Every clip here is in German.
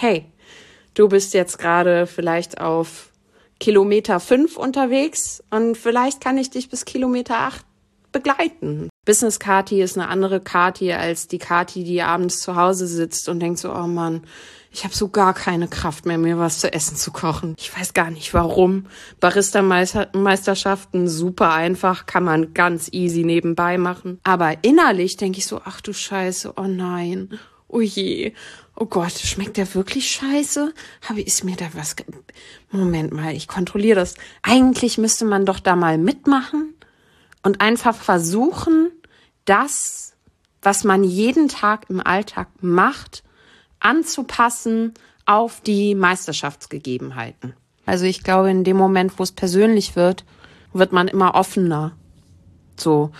hey, du bist jetzt gerade vielleicht auf Kilometer fünf unterwegs und vielleicht kann ich dich bis Kilometer acht begleiten. Business Kati ist eine andere Kati als die Kati, die abends zu Hause sitzt und denkt so, oh Mann, ich habe so gar keine Kraft mehr, mir was zu essen zu kochen. Ich weiß gar nicht warum. Barista-Meisterschaften super einfach, kann man ganz easy nebenbei machen. Aber innerlich denke ich so, ach du Scheiße, oh nein, oh je, oh Gott, schmeckt der wirklich scheiße? Habe ist mir da was? Moment mal, ich kontrolliere das. Eigentlich müsste man doch da mal mitmachen und einfach versuchen, das, was man jeden Tag im Alltag macht, anzupassen auf die Meisterschaftsgegebenheiten. Also ich glaube, in dem Moment, wo es persönlich wird, wird man immer offener. So.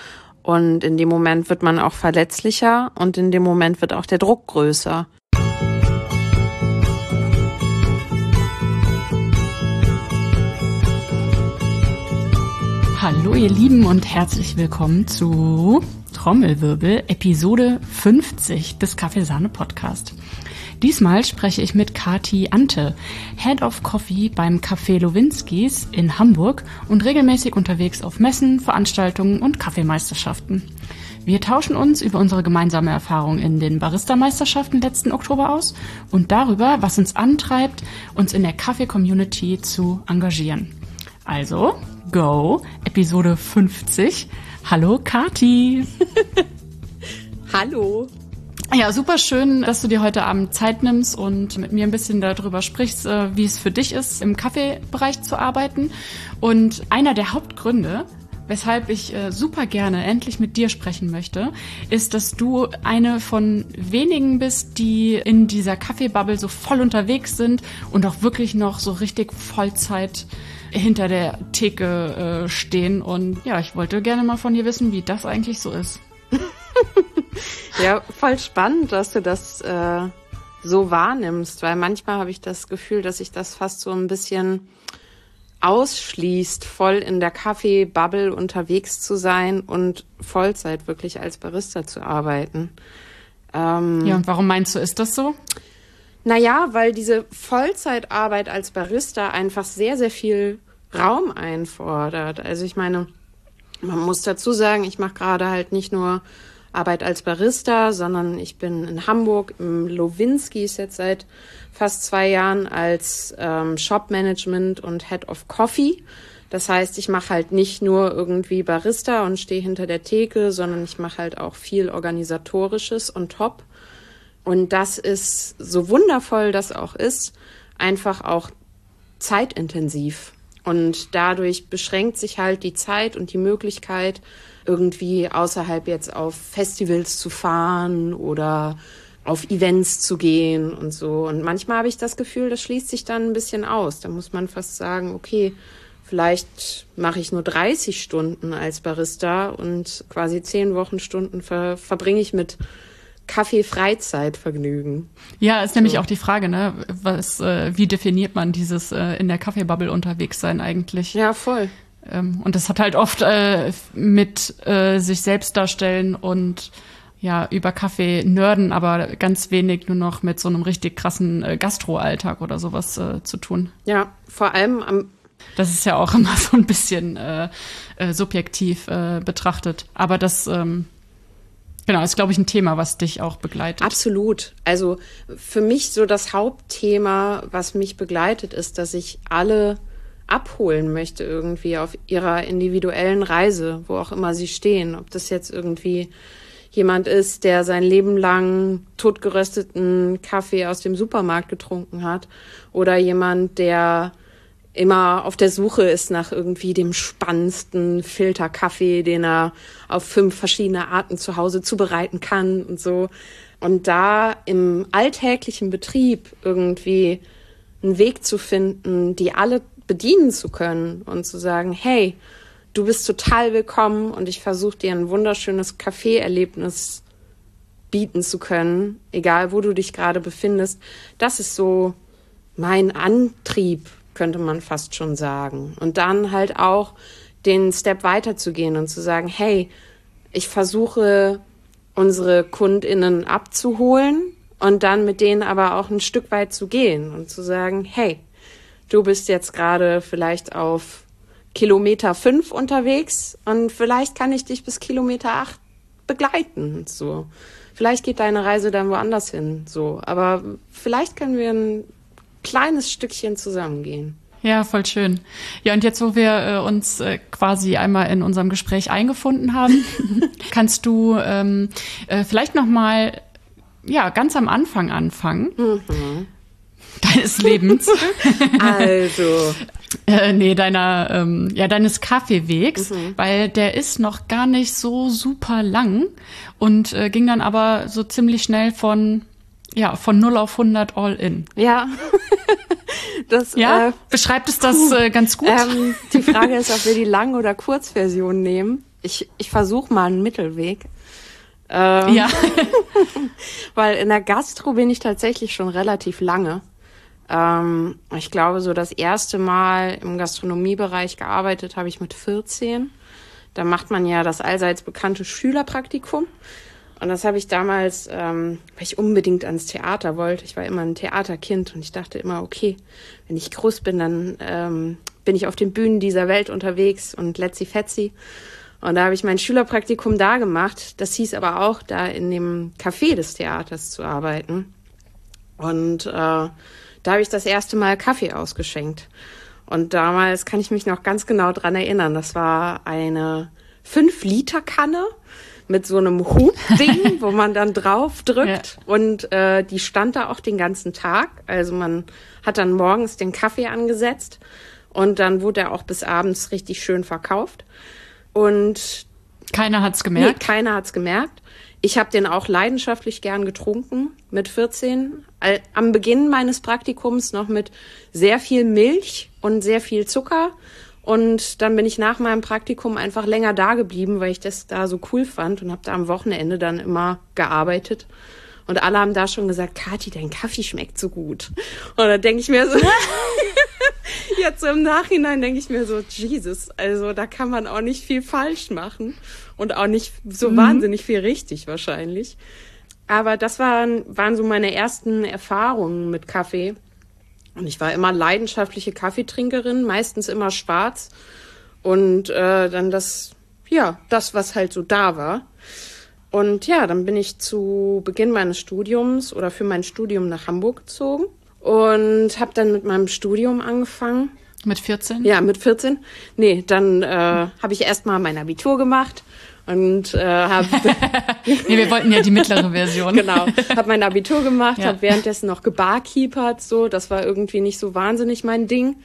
Und in dem Moment wird man auch verletzlicher und in dem Moment wird auch der Druck größer. Hallo ihr Lieben und herzlich willkommen zu Trommelwirbel Episode 50 des Kaffeesahne Podcast. Diesmal spreche ich mit Kati Ante, Head of Coffee beim Café Lowinskis in Hamburg und regelmäßig unterwegs auf Messen, Veranstaltungen und Kaffeemeisterschaften. Wir tauschen uns über unsere gemeinsame Erfahrung in den Barista-Meisterschaften letzten Oktober aus und darüber, was uns antreibt, uns in der Kaffee-Community zu engagieren. Also, go, Episode 50. Hallo Kati. Hallo. Ja, super schön, dass du dir heute Abend Zeit nimmst und mit mir ein bisschen darüber sprichst, äh, wie es für dich ist, im Kaffeebereich zu arbeiten. Und einer der Hauptgründe, weshalb ich äh, super gerne endlich mit dir sprechen möchte, ist, dass du eine von wenigen bist, die in dieser Kaffeebubble so voll unterwegs sind und auch wirklich noch so richtig Vollzeit hinter der Theke äh, stehen. Und ja, ich wollte gerne mal von dir wissen, wie das eigentlich so ist. ja, voll spannend, dass du das äh, so wahrnimmst, weil manchmal habe ich das Gefühl, dass sich das fast so ein bisschen ausschließt, voll in der Kaffee-Bubble unterwegs zu sein und Vollzeit wirklich als Barista zu arbeiten. Ähm, ja, und warum meinst du, ist das so? Naja, weil diese Vollzeitarbeit als Barista einfach sehr, sehr viel Raum einfordert. Also ich meine, man muss dazu sagen, ich mache gerade halt nicht nur Arbeit als Barista, sondern ich bin in Hamburg im Lowinskis jetzt seit fast zwei Jahren als ähm, Shop Management und Head of Coffee. Das heißt, ich mache halt nicht nur irgendwie Barista und stehe hinter der Theke, sondern ich mache halt auch viel organisatorisches und top. Und das ist so wundervoll, das auch ist, einfach auch zeitintensiv. Und dadurch beschränkt sich halt die Zeit und die Möglichkeit, irgendwie außerhalb jetzt auf Festivals zu fahren oder auf Events zu gehen und so. Und manchmal habe ich das Gefühl, das schließt sich dann ein bisschen aus. Da muss man fast sagen, okay, vielleicht mache ich nur 30 Stunden als Barista und quasi 10 Wochenstunden ver verbringe ich mit Kaffee-Freizeitvergnügen. Ja, ist nämlich so. auch die Frage, ne? Was, äh, wie definiert man dieses äh, in der Kaffeebubble unterwegs sein eigentlich? Ja, voll. Ähm, und das hat halt oft äh, mit äh, sich selbst darstellen und ja, über Kaffee nörden, aber ganz wenig nur noch mit so einem richtig krassen äh, Gastro-Alltag oder sowas äh, zu tun. Ja, vor allem am das ist ja auch immer so ein bisschen äh, äh, subjektiv äh, betrachtet. Aber das, ähm, genau, ist, glaube ich, ein Thema, was dich auch begleitet. Absolut. Also für mich so das Hauptthema, was mich begleitet, ist, dass ich alle abholen möchte irgendwie auf ihrer individuellen Reise, wo auch immer sie stehen. Ob das jetzt irgendwie jemand ist, der sein Leben lang totgerösteten Kaffee aus dem Supermarkt getrunken hat oder jemand, der immer auf der Suche ist nach irgendwie dem spannendsten Filterkaffee, den er auf fünf verschiedene Arten zu Hause zubereiten kann und so. Und da im alltäglichen Betrieb irgendwie einen Weg zu finden, die alle bedienen zu können und zu sagen, hey, du bist total willkommen und ich versuche dir ein wunderschönes Kaffeeerlebnis bieten zu können, egal wo du dich gerade befindest. Das ist so mein Antrieb, könnte man fast schon sagen. Und dann halt auch den Step weiterzugehen und zu sagen, hey, ich versuche unsere Kundinnen abzuholen Und dann mit denen aber auch ein Stück weit zu gehen und zu sagen, hey, du bist jetzt gerade vielleicht auf Kilometer fünf unterwegs und vielleicht kann ich dich bis Kilometer acht begleiten. So, vielleicht geht deine Reise dann woanders hin. So, aber vielleicht können wir ein kleines Stückchen zusammengehen. Ja, voll schön. Ja, und jetzt, wo wir äh, uns äh, quasi einmal in unserem Gespräch eingefunden haben, kannst du ähm, äh, vielleicht noch mal ja ganz am Anfang anfangen mhm. Deines Lebens. also äh, nee, deiner, ähm, ja, deines Kaffeewegs, mhm. weil der ist noch gar nicht so super lang und äh, ging dann aber so ziemlich schnell von, ja, von 0 auf 100 all in. Ja. das, ja, äh, beschreibt es das äh, ganz gut? Ähm, die Frage ist, ob wir die Lang- oder Kurzversion nehmen. Ich, ich versuche mal einen Mittelweg. Ähm, ja. weil in der Gastro bin ich tatsächlich schon relativ lange. Ähm, ich glaube, so das erste Mal im Gastronomiebereich gearbeitet habe ich mit 14. Da macht man ja das allseits bekannte Schülerpraktikum. Und das habe ich damals, ähm, weil ich unbedingt ans Theater wollte. Ich war immer ein Theaterkind und ich dachte immer, okay, wenn ich groß bin, dann ähm, bin ich auf den Bühnen dieser Welt unterwegs und letzi fetzi. Und da habe ich mein Schülerpraktikum da gemacht. Das hieß aber auch, da in dem Café des Theaters zu arbeiten. Und äh, da habe ich das erste Mal Kaffee ausgeschenkt. Und damals kann ich mich noch ganz genau dran erinnern. Das war eine 5-Liter-Kanne mit so einem Hubding, wo man dann drauf drückt. Ja. Und äh, die stand da auch den ganzen Tag. Also man hat dann morgens den Kaffee angesetzt und dann wurde er auch bis abends richtig schön verkauft. Und keiner hat's gemerkt. Nee, keiner hat's gemerkt. Ich habe den auch leidenschaftlich gern getrunken mit 14. Am Beginn meines Praktikums noch mit sehr viel Milch und sehr viel Zucker. Und dann bin ich nach meinem Praktikum einfach länger da geblieben, weil ich das da so cool fand und habe da am Wochenende dann immer gearbeitet. Und alle haben da schon gesagt, Kathi, dein Kaffee schmeckt so gut. Und da denke ich mir so, jetzt im Nachhinein denke ich mir so, Jesus, also da kann man auch nicht viel falsch machen und auch nicht so mhm. wahnsinnig viel richtig wahrscheinlich. Aber das waren, waren so meine ersten Erfahrungen mit Kaffee. Und ich war immer leidenschaftliche Kaffeetrinkerin, meistens immer schwarz. Und äh, dann das, ja, das, was halt so da war. Und ja, dann bin ich zu Beginn meines Studiums oder für mein Studium nach Hamburg gezogen und habe dann mit meinem Studium angefangen. Mit 14? Ja, mit 14. Nee, dann äh, habe ich erst mal mein Abitur gemacht und äh, habe nee, wir wollten ja die mittlere Version. genau, habe mein Abitur gemacht, ja. habe währenddessen noch gebarkeepert, so, das war irgendwie nicht so wahnsinnig mein Ding.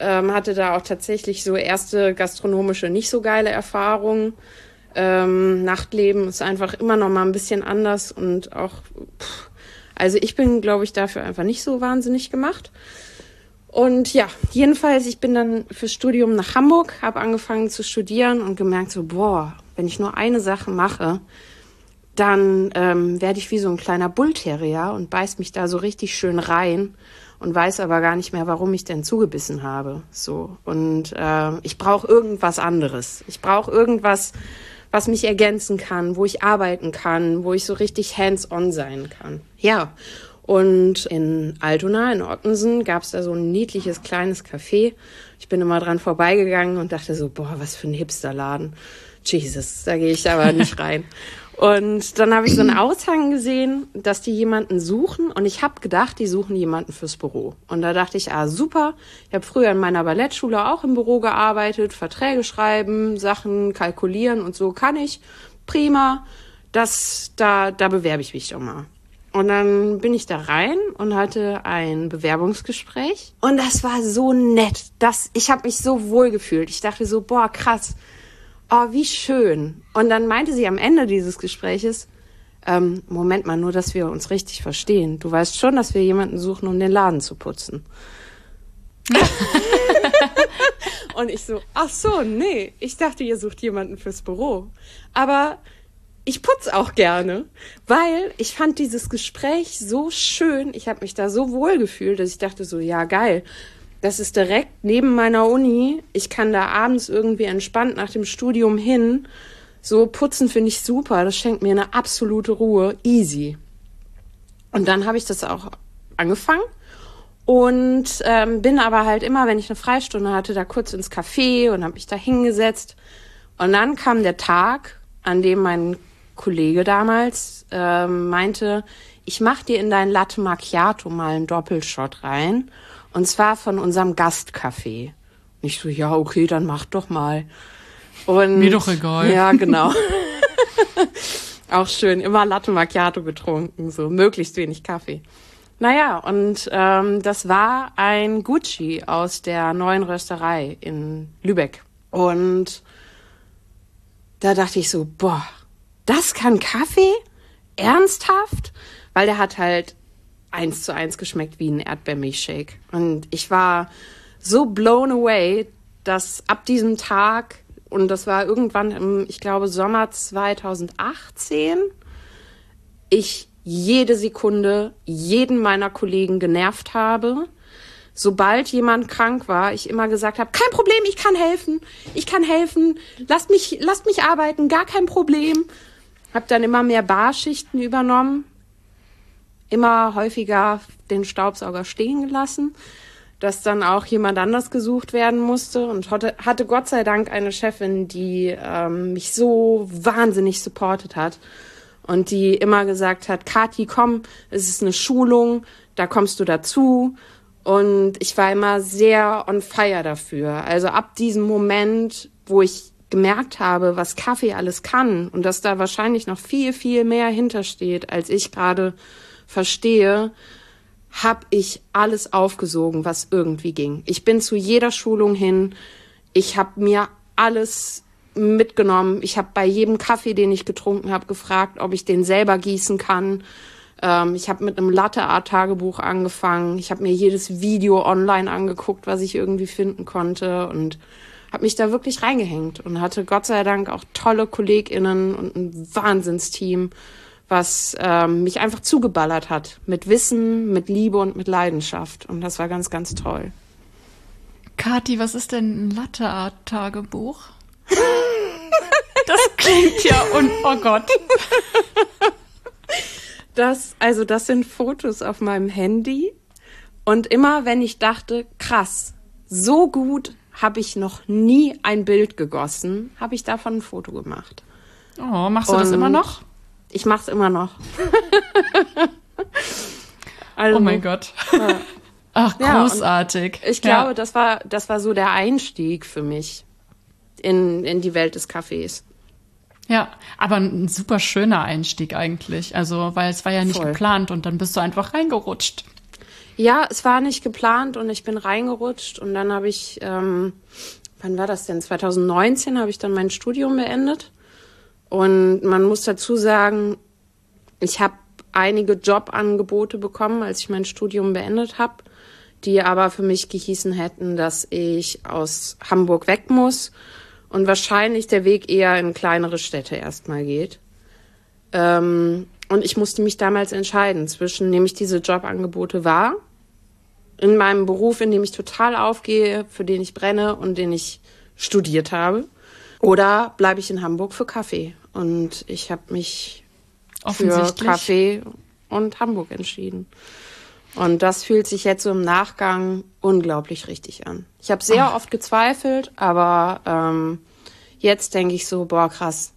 Ähm, hatte da auch tatsächlich so erste gastronomische nicht so geile Erfahrungen. Ähm, Nachtleben ist einfach immer noch mal ein bisschen anders und auch pff, also ich bin, glaube ich, dafür einfach nicht so wahnsinnig gemacht. Und ja, jedenfalls, ich bin dann fürs Studium nach Hamburg, habe angefangen zu studieren und gemerkt so, boah, wenn ich nur eine Sache mache, dann ähm, werde ich wie so ein kleiner Bullterrier und beiß mich da so richtig schön rein und weiß aber gar nicht mehr, warum ich denn zugebissen habe. So und äh, ich brauche irgendwas anderes. Ich brauche irgendwas, was mich ergänzen kann, wo ich arbeiten kann, wo ich so richtig hands-on sein kann. Ja, und in Altona, in Ottensen, gab es da so ein niedliches kleines Café. Ich bin immer dran vorbeigegangen und dachte so, boah, was für ein Hipsterladen. Jesus, da gehe ich aber nicht rein. Und dann habe ich so einen Aushang gesehen, dass die jemanden suchen. Und ich habe gedacht, die suchen jemanden fürs Büro. Und da dachte ich, ah, super. Ich habe früher in meiner Ballettschule auch im Büro gearbeitet, Verträge schreiben, Sachen kalkulieren und so kann ich. Prima. Das, da, da bewerbe ich mich doch mal. Und dann bin ich da rein und hatte ein Bewerbungsgespräch. Und das war so nett. Das, ich habe mich so wohl gefühlt. Ich dachte so, boah, krass oh, wie schön. Und dann meinte sie am Ende dieses Gespräches, ähm, Moment mal, nur dass wir uns richtig verstehen. Du weißt schon, dass wir jemanden suchen, um den Laden zu putzen. und ich so, ach so, nee, ich dachte, ihr sucht jemanden fürs Büro. Aber ich putze auch gerne, weil ich fand dieses Gespräch so schön. Ich habe mich da so wohl gefühlt, dass ich dachte so, ja geil. Das ist direkt neben meiner Uni. Ich kann da abends irgendwie entspannt nach dem Studium hin. So putzen finde ich super. Das schenkt mir eine absolute Ruhe. Easy. Und dann habe ich das auch angefangen und ähm, bin aber halt immer, wenn ich eine Freistunde hatte, da kurz ins Café und habe mich da hingesetzt. Und dann kam der Tag, an dem mein Kollege damals ähm, meinte, ich mach dir in dein Latte Macchiato mal einen Doppelshot rein. Und zwar von unserem Gastcafé. Ich so, ja, okay, dann mach doch mal. Und, Mir doch egal. Ja, genau. Auch schön, immer Latte Macchiato getrunken, so möglichst wenig Kaffee. Naja, und ähm, das war ein Gucci aus der neuen Rösterei in Lübeck. Und da dachte ich so, boah, das kann Kaffee? Ernsthaft? Weil der hat halt eins zu eins geschmeckt wie ein Erdbeermilchshake. Und ich war so blown away, dass ab diesem Tag, und das war irgendwann im, ich glaube, Sommer 2018, ich jede Sekunde jeden meiner Kollegen genervt habe. Sobald jemand krank war, ich immer gesagt habe, kein Problem, ich kann helfen, ich kann helfen, lasst mich, lasst mich arbeiten, gar kein Problem. Hab dann immer mehr Barschichten übernommen, immer häufiger den Staubsauger stehen gelassen, dass dann auch jemand anders gesucht werden musste und hatte, Gott sei Dank eine Chefin, die ähm, mich so wahnsinnig supportet hat und die immer gesagt hat, Kati, komm, es ist eine Schulung, da kommst du dazu. Und ich war immer sehr on fire dafür. Also ab diesem Moment, wo ich gemerkt habe, was Kaffee alles kann und dass da wahrscheinlich noch viel, viel mehr hintersteht, als ich gerade verstehe, habe ich alles aufgesogen, was irgendwie ging. Ich bin zu jeder Schulung hin. Ich habe mir alles mitgenommen. Ich habe bei jedem Kaffee, den ich getrunken habe, gefragt, ob ich den selber gießen kann. Ähm, ich habe mit einem Latte Art Tagebuch angefangen. Ich habe mir jedes Video online angeguckt, was ich irgendwie finden konnte und habe mich da wirklich reingehängt und hatte Gott sei Dank auch tolle KollegInnen und ein Wahnsinnsteam, was ähm, mich einfach zugeballert hat mit Wissen, mit Liebe und mit Leidenschaft. Und das war ganz, ganz toll. Kathi, was ist denn ein Latte Art Tagebuch? Das klingt ja und oh Gott. Das, also das sind Fotos auf meinem Handy. Und immer wenn ich dachte, krass, so gut habe ich noch nie ein Bild gegossen, habe ich davon ein Foto gemacht. Oh, machst du und das immer noch? Ich mache es immer noch. also, oh mein Gott. Ja. Ach, großartig. Ja, ich glaube, ja. das war, das war so der Einstieg für mich in, in die Welt des Kaffees. Ja, aber ein super schöner Einstieg eigentlich. Also, weil es war ja nicht Voll. geplant und dann bist du einfach reingerutscht. Ja, es war nicht geplant und ich bin reingerutscht und dann habe ich, ähm, wann war das denn? 2019 habe ich dann mein Studium beendet. Und man muss dazu sagen, ich habe einige Jobangebote bekommen, als ich mein Studium beendet habe, die aber für mich gehießen hätten, dass ich aus Hamburg weg muss und wahrscheinlich der Weg eher in kleinere Städte erstmal geht. Ähm, und ich musste mich damals entscheiden zwischen, nehme ich diese Jobangebote wahr, in meinem Beruf, in dem ich total aufgehe, für den ich brenne und den ich studiert habe, oder bleibe ich in Hamburg für Kaffee. Und ich habe mich für Kaffee und Hamburg entschieden. Und das fühlt sich jetzt so im Nachgang unglaublich richtig an. Ich habe sehr Ach. oft gezweifelt, aber ähm, jetzt denke ich so, boah, krass.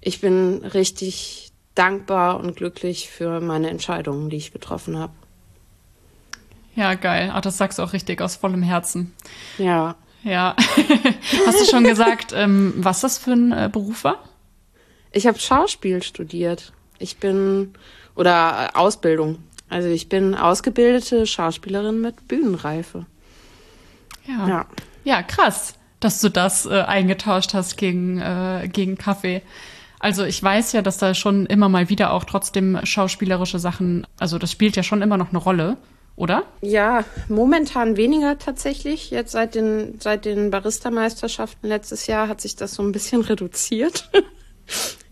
Ich bin richtig dankbar und glücklich für meine Entscheidungen, die ich getroffen habe. Ja, geil. Ach, das sagst du auch richtig aus vollem Herzen. Ja. Ja. Hast du schon gesagt, ähm, was das für ein äh, Beruf war? Ich habe Schauspiel studiert. Ich bin oder äh, Ausbildung. Also ich bin ausgebildete Schauspielerin mit Bühnenreife. Ja. Ja, ja krass, dass du das äh, eingetauscht hast gegen, äh, gegen Kaffee. Also ich weiß ja, dass da schon immer mal wieder auch trotzdem schauspielerische Sachen, also das spielt ja schon immer noch eine Rolle, oder? Ja, momentan weniger tatsächlich. Jetzt seit den, seit den Barista-Meisterschaften letztes Jahr hat sich das so ein bisschen reduziert.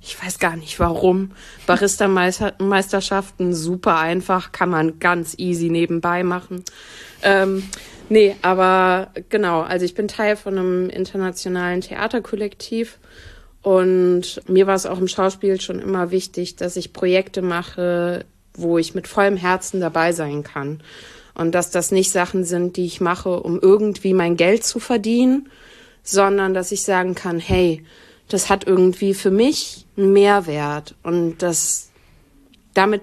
Ich weiß gar nicht warum. Barista-Meisterschaften super einfach, kann man ganz easy nebenbei machen. Ähm, nee, aber genau, also ich bin Teil von einem internationalen Theaterkollektiv und mir war es auch im Schauspiel schon immer wichtig, dass ich Projekte mache, wo ich mit vollem Herzen dabei sein kann. Und dass das nicht Sachen sind, die ich mache, um irgendwie mein Geld zu verdienen, sondern dass ich sagen kann, hey, das hat irgendwie für mich einen Mehrwert und das damit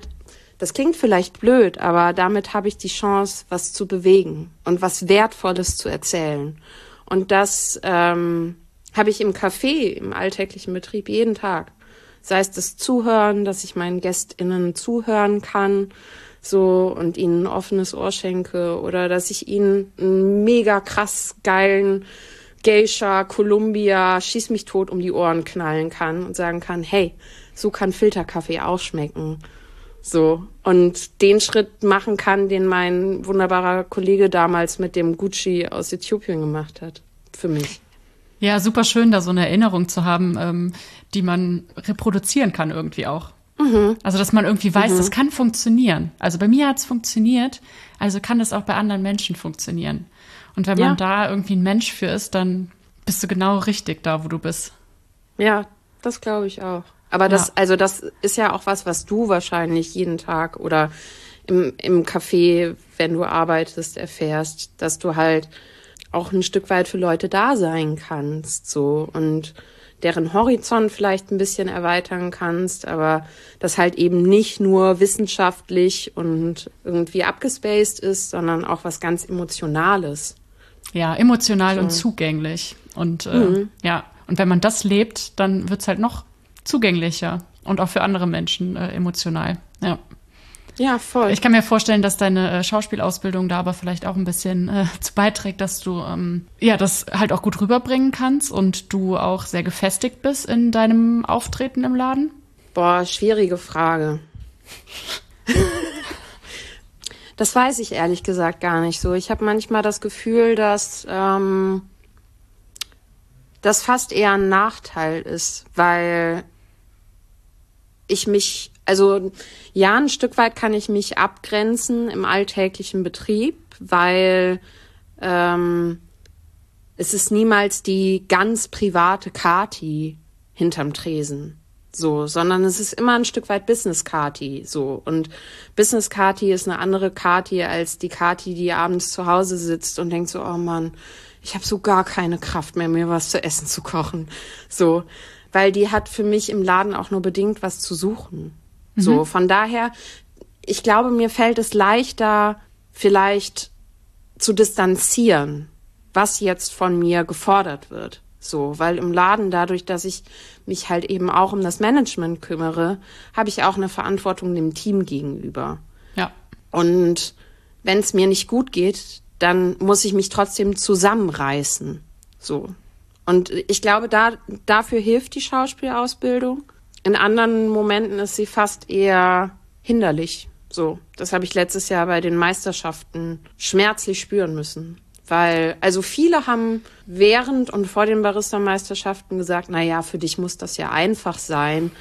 das klingt vielleicht blöd, aber damit habe ich die Chance, was zu bewegen und was Wertvolles zu erzählen. Und das ähm, habe ich im Café, im alltäglichen Betrieb jeden Tag. Sei es das Zuhören, dass ich meinen GästInnen zuhören kann, so und ihnen ein offenes Ohr schenke oder dass ich ihnen einen mega krass geilen Geisha, Columbia, schieß mich tot um die Ohren knallen kann und sagen kann, hey, so kann Filterkaffee auch schmecken. So. Und den Schritt machen kann, den mein wunderbarer Kollege damals mit dem Gucci aus Äthiopien gemacht hat. Für mich. Ja, super schön, da so eine Erinnerung zu haben, ähm, die man reproduzieren kann irgendwie auch. Mhm. Also, dass man irgendwie weiß, mhm. das kann funktionieren. Also bei mir hat es funktioniert, also kann das auch bei anderen Menschen funktionieren. Und wenn man da irgendwie ein Mensch für ist, dann bist du genau richtig da, wo du bist. Ja, das glaube ich auch. Aber das, ja. also das ist ja auch was, was du wahrscheinlich jeden Tag oder im, im Café, wenn du arbeitest, erfährst, dass du halt auch ein Stück weit für Leute da sein kannst, so und deren Horizont vielleicht ein bisschen erweitern kannst, aber das halt eben nicht nur wissenschaftlich und irgendwie abgespaced ist, sondern auch was ganz Emotionales. Ja, emotional so. und zugänglich. Und äh, mhm. ja, und wenn man das lebt, dann wird's halt noch zugänglicher und auch für andere Menschen äh, emotional. Ja. Ja, voll. Ich kann mir vorstellen, dass deine äh, Schauspielausbildung da aber vielleicht auch ein bisschen äh, zu beiträgt, dass du ähm, ja das halt auch gut rüberbringen kannst und du auch sehr gefestigt bist in deinem Auftreten im Laden. Boah, schwierige Frage. das weiß ich ehrlich gesagt gar nicht so. Ich habe manchmal das Gefühl, dass ähm, das fast eher ein Nachteil ist, weil ich mich, also ja, ein Stück weit kann ich mich abgrenzen im alltäglichen Betrieb, weil ähm, es ist niemals die ganz private Kati hinterm Tresen. So, sondern es ist immer ein Stück weit Business Kati, so. Und Business Kati ist eine andere Kati als die Kati, die abends zu Hause sitzt und denkt so, oh Mann, ich habe so gar keine Kraft mehr, mir was zu essen zu kochen. So, weil die hat für mich im Laden auch nur bedingt was zu suchen. Mhm. So, von daher, ich glaube, mir fällt es leichter, vielleicht zu distanzieren, was jetzt von mir gefordert wird. So, weil im Laden dadurch, dass ich mich halt eben auch um das Management kümmere, habe ich auch eine Verantwortung dem Team gegenüber. Ja. Und wenn es mir nicht gut geht, dann muss ich mich trotzdem zusammenreißen. So. Und ich glaube, da, dafür hilft die Schauspielausbildung. In anderen Momenten ist sie fast eher hinderlich. So. Das habe ich letztes Jahr bei den Meisterschaften schmerzlich spüren müssen. Weil, also viele haben während und vor den Barista-Meisterschaften gesagt, na ja, für dich muss das ja einfach sein,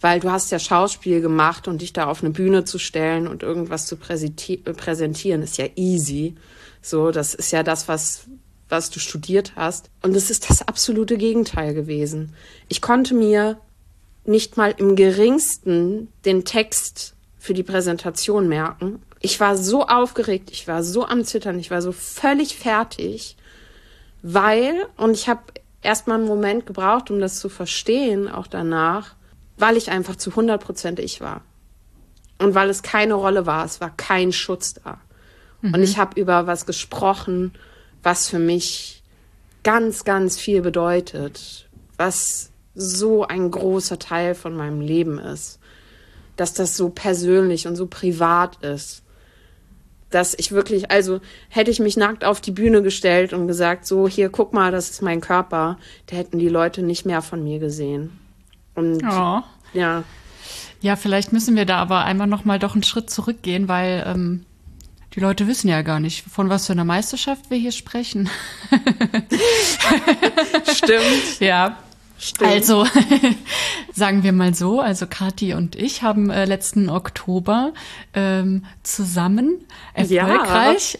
weil du hast ja Schauspiel gemacht und dich da auf eine Bühne zu stellen und irgendwas zu präsentieren ist ja easy. So, das ist ja das, was, was du studiert hast. Und es ist das absolute Gegenteil gewesen. Ich konnte mir nicht mal im geringsten den Text für die Präsentation merken. Ich war so aufgeregt, ich war so am Zittern, ich war so völlig fertig, weil, und ich habe erstmal einen Moment gebraucht, um das zu verstehen, auch danach, weil ich einfach zu 100 Prozent ich war. Und weil es keine Rolle war, es war kein Schutz da. Mhm. Und ich habe über was gesprochen, was für mich ganz, ganz viel bedeutet, was so ein großer Teil von meinem Leben ist, dass das so persönlich und so privat ist, dass ich wirklich, also hätte ich mich nackt auf die Bühne gestellt und gesagt, so hier, guck mal, das ist mein Körper, da hätten die Leute nicht mehr von mir gesehen. Und oh. ja. Ja, vielleicht müssen wir da aber einmal noch mal doch einen Schritt zurückgehen, weil ähm, die Leute wissen ja gar nicht, von was für einer Meisterschaft wir hier sprechen. Stimmt. Ja. Stimmt. Also, sagen wir mal so, also Kathi und ich haben äh, letzten Oktober ähm, zusammen erfolgreich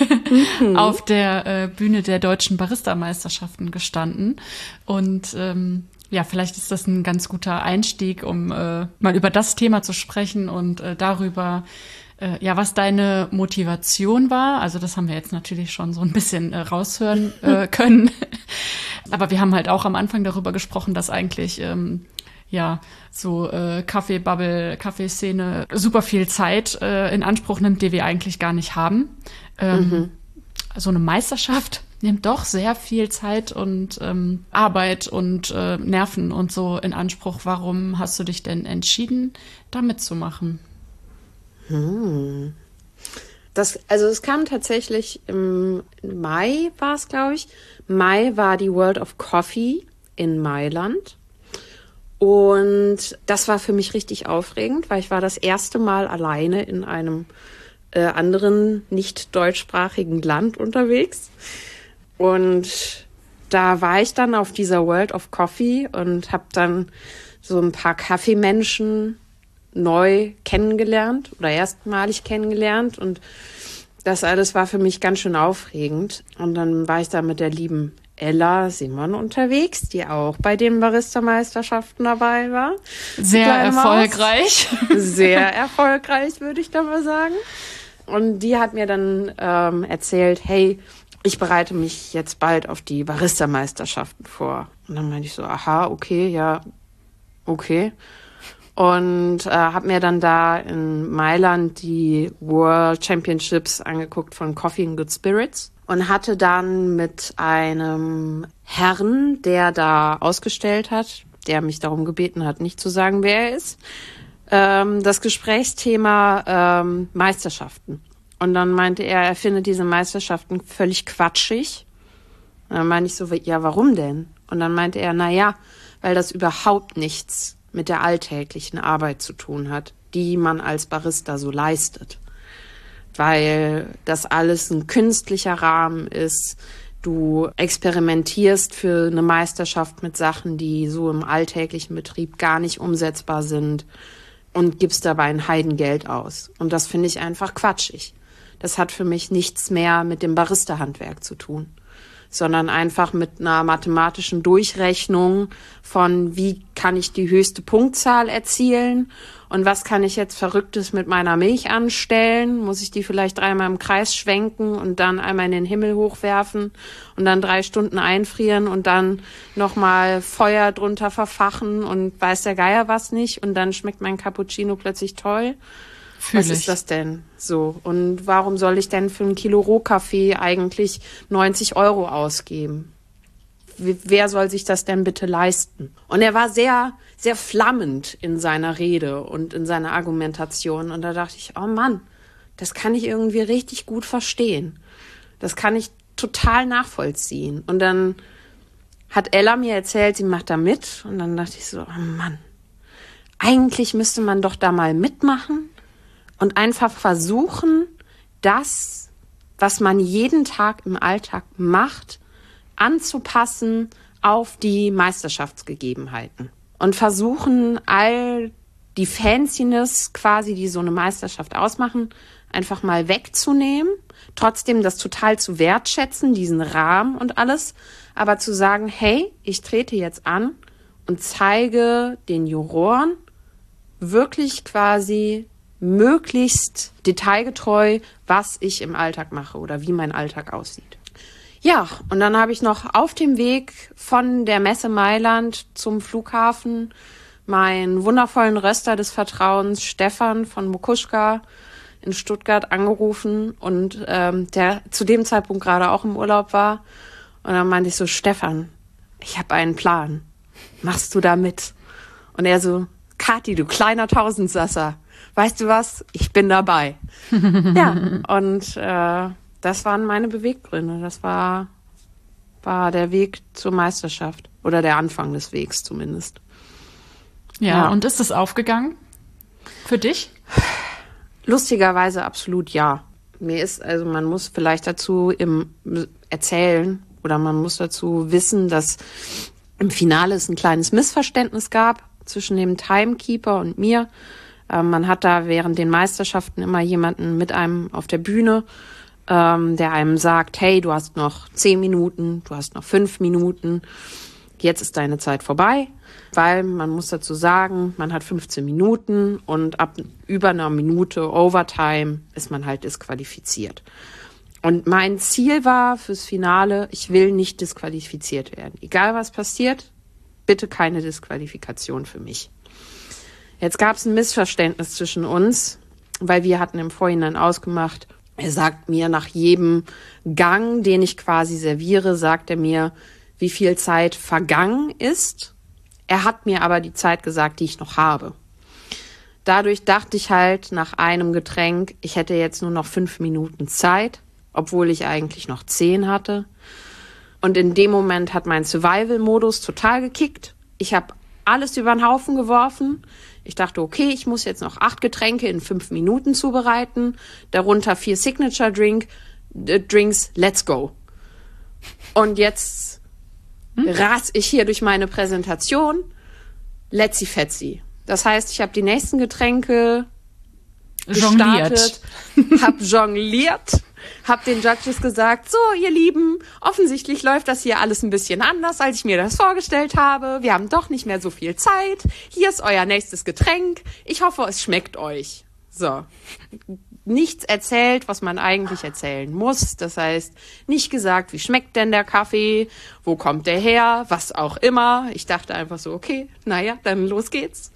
ja. Mhm. auf der äh, Bühne der deutschen Barista-Meisterschaften gestanden. Und ähm, ja, vielleicht ist das ein ganz guter Einstieg, um äh, mal über das Thema zu sprechen und äh, darüber, äh, ja, was deine Motivation war. Also das haben wir jetzt natürlich schon so ein bisschen äh, raushören äh, können. Aber wir haben halt auch am Anfang darüber gesprochen, dass eigentlich ähm, ja so äh, Kaffeebubble, Kaffeeszene super viel Zeit äh, in Anspruch nimmt, die wir eigentlich gar nicht haben. Ähm, mhm. So eine Meisterschaft nimmt doch sehr viel Zeit und ähm, Arbeit und äh, Nerven und so in Anspruch. Warum hast du dich denn entschieden, da mitzumachen? Hm. Das, also es kam tatsächlich im Mai, war es, glaube ich. Mai war die World of Coffee in Mailand. Und das war für mich richtig aufregend, weil ich war das erste Mal alleine in einem äh, anderen nicht deutschsprachigen Land unterwegs. Und da war ich dann auf dieser World of Coffee und habe dann so ein paar Kaffeemenschen neu kennengelernt oder erstmalig kennengelernt und das alles war für mich ganz schön aufregend. Und dann war ich da mit der lieben Ella Simon unterwegs, die auch bei den Barista-Meisterschaften dabei war. Sehr erfolgreich. Sehr erfolgreich, würde ich da mal sagen. Und die hat mir dann ähm, erzählt, hey, ich bereite mich jetzt bald auf die Barista-Meisterschaften vor. Und dann meinte ich so, aha, okay, ja, okay. Und äh, habe mir dann da in Mailand die World Championships angeguckt von Coffee and Good Spirits und hatte dann mit einem Herrn, der da ausgestellt hat, der mich darum gebeten hat, nicht zu sagen, wer er ist, ähm, das Gesprächsthema ähm, Meisterschaften. Und dann meinte er, er findet diese Meisterschaften völlig quatschig. Und dann meinte ich so, ja, warum denn? Und dann meinte er, na ja, weil das überhaupt nichts mit der alltäglichen Arbeit zu tun hat, die man als Barista so leistet. Weil das alles ein künstlicher Rahmen ist. Du experimentierst für eine Meisterschaft mit Sachen, die so im alltäglichen Betrieb gar nicht umsetzbar sind und gibst dabei ein Heidengeld aus. Und das finde ich einfach quatschig. Das hat für mich nichts mehr mit dem Barista-Handwerk zu tun, sondern einfach mit einer mathematischen Durchrechnung von, wie kann ich die höchste Punktzahl erzielen und was kann ich jetzt Verrücktes mit meiner Milch anstellen? Muss ich die vielleicht dreimal im Kreis schwenken und dann einmal in den Himmel hochwerfen und dann drei Stunden einfrieren und dann nochmal Feuer drunter verfachen und weiß der Geier was nicht und dann schmeckt mein Cappuccino plötzlich toll? Fühl Was ich. ist das denn so? Und warum soll ich denn für ein Kilo Rohkaffee eigentlich 90 Euro ausgeben? Wer soll sich das denn bitte leisten? Und er war sehr, sehr flammend in seiner Rede und in seiner Argumentation. Und da dachte ich, oh Mann, das kann ich irgendwie richtig gut verstehen. Das kann ich total nachvollziehen. Und dann hat Ella mir erzählt, sie macht da mit. Und dann dachte ich so, oh Mann, eigentlich müsste man doch da mal mitmachen und einfach versuchen, das, was man jeden Tag im Alltag macht, anzupassen auf die Meisterschaftsgegebenheiten. Und versuchen all die Fanciness quasi, die so eine Meisterschaft ausmachen, einfach mal wegzunehmen, trotzdem das total zu wertschätzen, diesen Rahmen und alles, aber zu sagen, hey, ich trete jetzt an und zeige den Juroren wirklich quasi möglichst detailgetreu, was ich im Alltag mache oder wie mein Alltag aussieht. Ja, und dann habe ich noch auf dem Weg von der Messe Mailand zum Flughafen meinen wundervollen Röster des Vertrauens Stefan von Mokuschka in Stuttgart angerufen und ähm, der zu dem Zeitpunkt gerade auch im Urlaub war. Und dann meinte ich so, Stefan, ich habe einen Plan. Machst du da mit? Und er so, Kathi, du kleiner Tausendsasser, weißt du was, ich bin dabei. ja, und äh, das waren meine Beweggründe. Das war, war der Weg zur Meisterschaft oder der Anfang des Wegs zumindest. Ja, ja. und ist es aufgegangen für dich? Lustigerweise absolut ja. Mir ist, also man muss vielleicht dazu im erzählen oder man muss dazu wissen, dass im Finale es ein kleines Missverständnis gab zwischen dem Timekeeper und mir. Ähm, man hat da während den Meisterschaften immer jemanden mit einem auf der Bühne, ähm, der einem sagt, hey, du hast noch zehn Minuten, du hast noch fünf Minuten, jetzt ist deine Zeit vorbei. weil man muss dazu sagen, man hat 15 Minuten und ab über einer Minute Overtime ist man halt disqualifiziert. Und mein Ziel war fürs Finale, ich will nicht disqualifiziert werden. Egal was passiert, bitte keine Disqualifikation für mich. Jetzt gab es ein Missverständnis zwischen uns, weil wir hatten im Vorhinein ausgemacht, er sagt mir nach jedem Gang, den ich quasi serviere, sagt er mir, wie viel Zeit vergangen ist. Er hat mir aber die Zeit gesagt, die ich noch habe. Dadurch dachte ich halt nach einem Getränk, ich hätte jetzt nur noch fünf Minuten Zeit, obwohl ich eigentlich noch zehn hatte. Und in dem Moment hat mein Survival-Modus total gekickt. Ich habe alles über den Haufen geworfen. Ich dachte, okay, ich muss jetzt noch acht Getränke in fünf Minuten zubereiten, darunter vier Signature Drink, äh, Drinks, let's go. Und jetzt hm? ras ich hier durch meine Präsentation, letzi fetzi. Das heißt, ich habe die nächsten Getränke gestartet, habe jongliert hab den Judges gesagt, so, ihr Lieben, offensichtlich läuft das hier alles ein bisschen anders, als ich mir das vorgestellt habe. Wir haben doch nicht mehr so viel Zeit. Hier ist euer nächstes Getränk. Ich hoffe, es schmeckt euch. So. Nichts erzählt, was man eigentlich erzählen muss. Das heißt, nicht gesagt, wie schmeckt denn der Kaffee? Wo kommt der her? Was auch immer. Ich dachte einfach so, okay, naja, dann los geht's.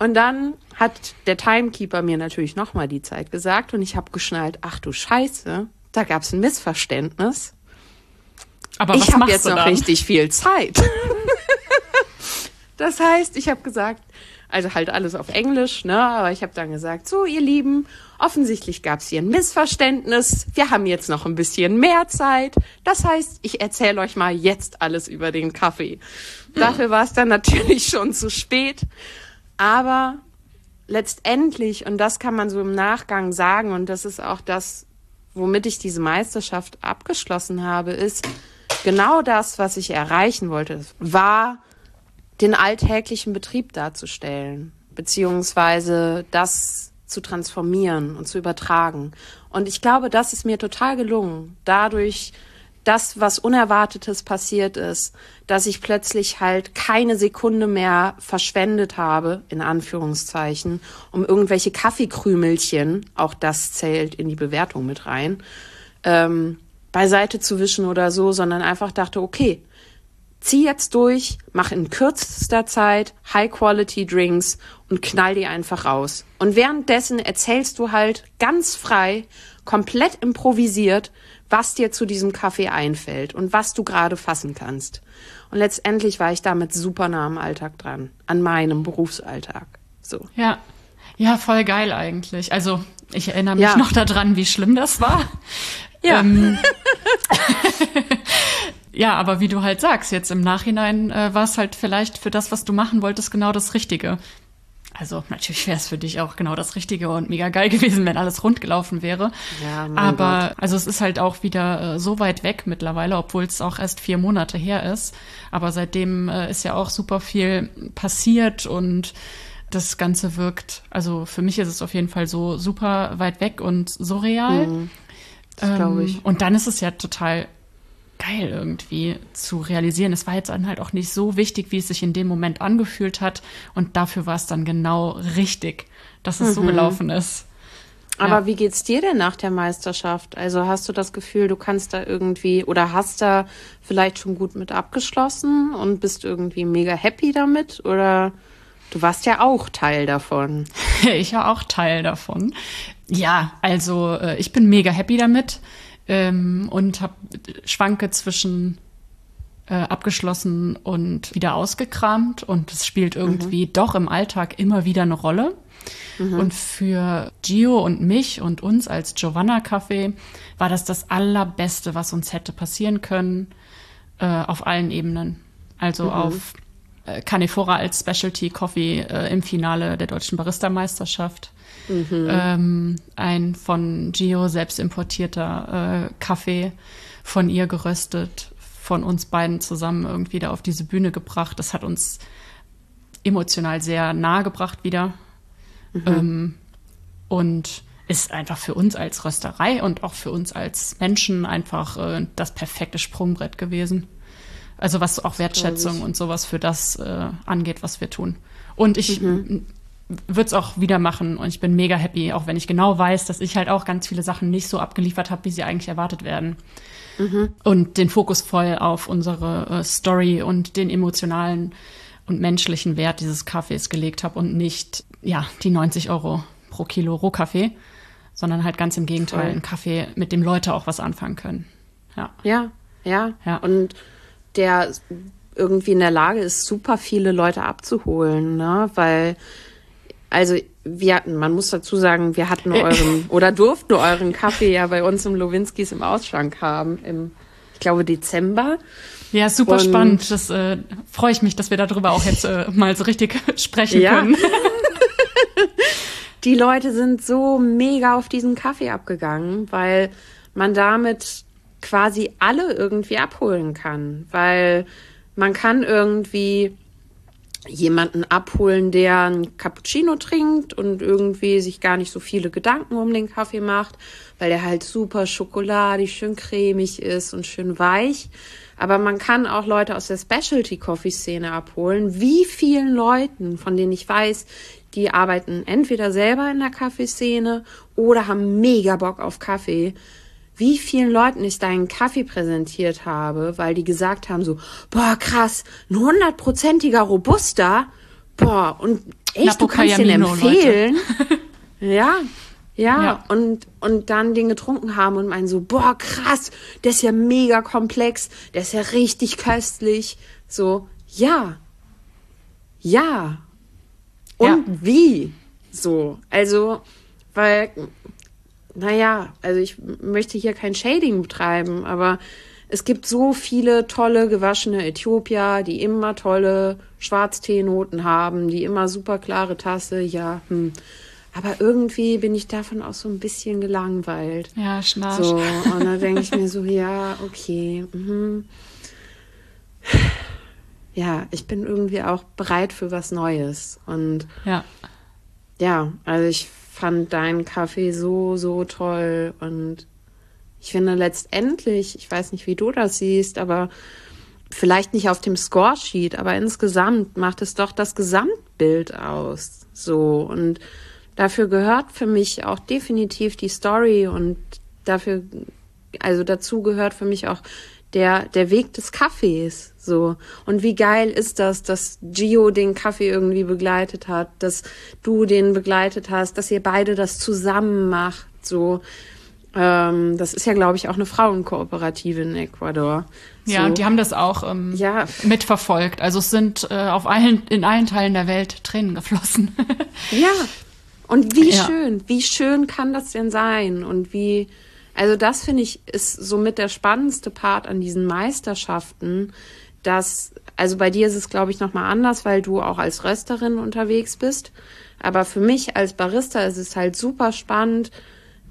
Und dann hat der Timekeeper mir natürlich nochmal die Zeit gesagt und ich habe geschnallt, ach du Scheiße, da gab es ein Missverständnis. Aber ich habe jetzt noch dann? richtig viel Zeit. das heißt, ich habe gesagt, also halt alles auf Englisch, ne? Aber ich habe dann gesagt, so ihr Lieben, offensichtlich gab es hier ein Missverständnis. Wir haben jetzt noch ein bisschen mehr Zeit. Das heißt, ich erzähle euch mal jetzt alles über den Kaffee. Dafür war es dann natürlich schon zu spät. Aber letztendlich, und das kann man so im Nachgang sagen, und das ist auch das, womit ich diese Meisterschaft abgeschlossen habe, ist genau das, was ich erreichen wollte, war den alltäglichen Betrieb darzustellen, beziehungsweise das zu transformieren und zu übertragen. Und ich glaube, das ist mir total gelungen. Dadurch, das, was Unerwartetes passiert ist, dass ich plötzlich halt keine Sekunde mehr verschwendet habe, in Anführungszeichen, um irgendwelche Kaffeekrümelchen, auch das zählt in die Bewertung mit rein, ähm, beiseite zu wischen oder so, sondern einfach dachte, okay, zieh jetzt durch, mach in kürzester Zeit High-Quality-Drinks und knall die einfach raus. Und währenddessen erzählst du halt ganz frei, komplett improvisiert, was dir zu diesem Kaffee einfällt und was du gerade fassen kannst. Und letztendlich war ich damit super nah am Alltag dran, an meinem Berufsalltag. So. Ja. Ja, voll geil eigentlich. Also, ich erinnere mich ja. noch daran, wie schlimm das war. Ja. Ähm, ja, aber wie du halt sagst, jetzt im Nachhinein äh, war es halt vielleicht für das, was du machen wolltest, genau das Richtige. Also natürlich wäre es für dich auch genau das Richtige und mega geil gewesen, wenn alles rund gelaufen wäre. Ja, Aber Gott. also es ist halt auch wieder äh, so weit weg mittlerweile, obwohl es auch erst vier Monate her ist. Aber seitdem äh, ist ja auch super viel passiert und das Ganze wirkt, also für mich ist es auf jeden Fall so super weit weg und surreal. Mhm, das glaube ich. Ähm, und dann ist es ja total geil irgendwie zu realisieren. Es war jetzt dann halt auch nicht so wichtig, wie es sich in dem Moment angefühlt hat. Und dafür war es dann genau richtig, dass es mhm. so gelaufen ist. Aber ja. wie geht's dir denn nach der Meisterschaft? Also hast du das Gefühl, du kannst da irgendwie oder hast da vielleicht schon gut mit abgeschlossen und bist irgendwie mega happy damit? Oder du warst ja auch Teil davon. ich war auch Teil davon. Ja, also äh, ich bin mega happy damit ähm, und hab, schwanke zwischen äh, abgeschlossen und wieder ausgekramt und es spielt irgendwie mhm. doch im Alltag immer wieder eine Rolle. Mhm. Und für Gio und mich und uns als Giovanna Café war das das allerbeste, was uns hätte passieren können, äh, auf allen Ebenen. Also mhm. auf äh, Canefora als Specialty Coffee äh, im Finale der deutschen Barista-Meisterschaft Mhm. Ähm, ein von Gio selbst importierter äh, Kaffee von ihr geröstet, von uns beiden zusammen irgendwie da auf diese Bühne gebracht. Das hat uns emotional sehr nahe gebracht wieder. Mhm. Ähm, und ist einfach für uns als Rösterei und auch für uns als Menschen einfach äh, das perfekte Sprungbrett gewesen. Also was auch Wertschätzung und sowas für das äh, angeht, was wir tun. Und ich mhm. Würde es auch wieder machen und ich bin mega happy, auch wenn ich genau weiß, dass ich halt auch ganz viele Sachen nicht so abgeliefert habe, wie sie eigentlich erwartet werden. Mhm. Und den Fokus voll auf unsere äh, Story und den emotionalen und menschlichen Wert dieses Kaffees gelegt habe und nicht, ja, die 90 Euro pro Kilo Rohkaffee, sondern halt ganz im Gegenteil, Voll. ein Kaffee, mit dem Leute auch was anfangen können. Ja. Ja, ja. ja. Und der irgendwie in der Lage ist, super viele Leute abzuholen, ne? Weil, also wir hatten, man muss dazu sagen, wir hatten euren oder durften euren Kaffee ja bei uns im Lowinskis im Ausschank haben, im, ich glaube, Dezember. Ja, super Und, spannend. Das äh, freue ich mich, dass wir darüber auch jetzt äh, mal so richtig sprechen ja. können. Die Leute sind so mega auf diesen Kaffee abgegangen, weil man damit quasi alle irgendwie abholen kann, weil man kann irgendwie jemanden abholen, der ein Cappuccino trinkt und irgendwie sich gar nicht so viele Gedanken um den Kaffee macht, weil der halt super schokoladig, schön cremig ist und schön weich. Aber man kann auch Leute aus der Specialty Coffee Szene abholen. Wie vielen Leuten, von denen ich weiß, die arbeiten entweder selber in der Kaffeeszene oder haben mega Bock auf Kaffee, wie vielen Leuten ich deinen Kaffee präsentiert habe, weil die gesagt haben so, boah, krass, ein hundertprozentiger Robusta, boah, und echt, du kannst den empfehlen. ja, ja, ja, und, und dann den getrunken haben und meinen so, boah, krass, der ist ja mega komplex, der ist ja richtig köstlich. So, ja, ja. Und ja. wie? So, also, weil naja, also ich möchte hier kein Shading betreiben, aber es gibt so viele tolle gewaschene Äthiopier, die immer tolle Schwarzteenoten haben, die immer super klare Tasse, ja, hm. Aber irgendwie bin ich davon auch so ein bisschen gelangweilt. Ja, schnarch. So, und da denke ich mir so, ja, okay. Mhm. Ja, ich bin irgendwie auch bereit für was Neues. Und ja, ja also ich fand deinen Kaffee so, so toll und ich finde letztendlich, ich weiß nicht, wie du das siehst, aber vielleicht nicht auf dem Scoresheet, aber insgesamt macht es doch das Gesamtbild aus. So und dafür gehört für mich auch definitiv die Story und dafür, also dazu gehört für mich auch der, der Weg des Kaffees, so. Und wie geil ist das, dass Gio den Kaffee irgendwie begleitet hat, dass du den begleitet hast, dass ihr beide das zusammen macht, so. Ähm, das ist ja, glaube ich, auch eine Frauenkooperative in Ecuador. So. Ja, die haben das auch ähm, ja. mitverfolgt. Also es sind äh, auf allen, in allen Teilen der Welt Tränen geflossen. ja. Und wie ja. schön, wie schön kann das denn sein? Und wie, also das finde ich ist somit der spannendste Part an diesen Meisterschaften, dass also bei dir ist es glaube ich noch mal anders, weil du auch als Rösterin unterwegs bist, aber für mich als Barista ist es halt super spannend,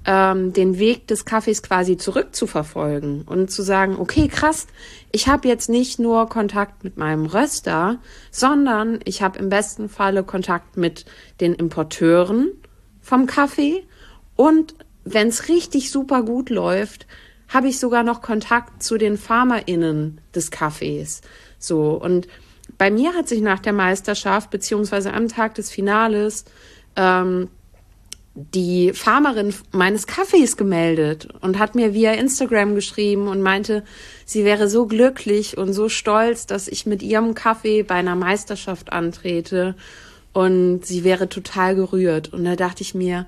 ähm, den Weg des Kaffees quasi zurückzuverfolgen und zu sagen, okay, krass, ich habe jetzt nicht nur Kontakt mit meinem Röster, sondern ich habe im besten Falle Kontakt mit den Importeuren vom Kaffee und wenn es richtig super gut läuft, habe ich sogar noch Kontakt zu den FarmerInnen des Kaffees. So. Und bei mir hat sich nach der Meisterschaft, beziehungsweise am Tag des Finales, ähm, die Farmerin meines Kaffees gemeldet und hat mir via Instagram geschrieben und meinte, sie wäre so glücklich und so stolz, dass ich mit ihrem Kaffee bei einer Meisterschaft antrete und sie wäre total gerührt. Und da dachte ich mir,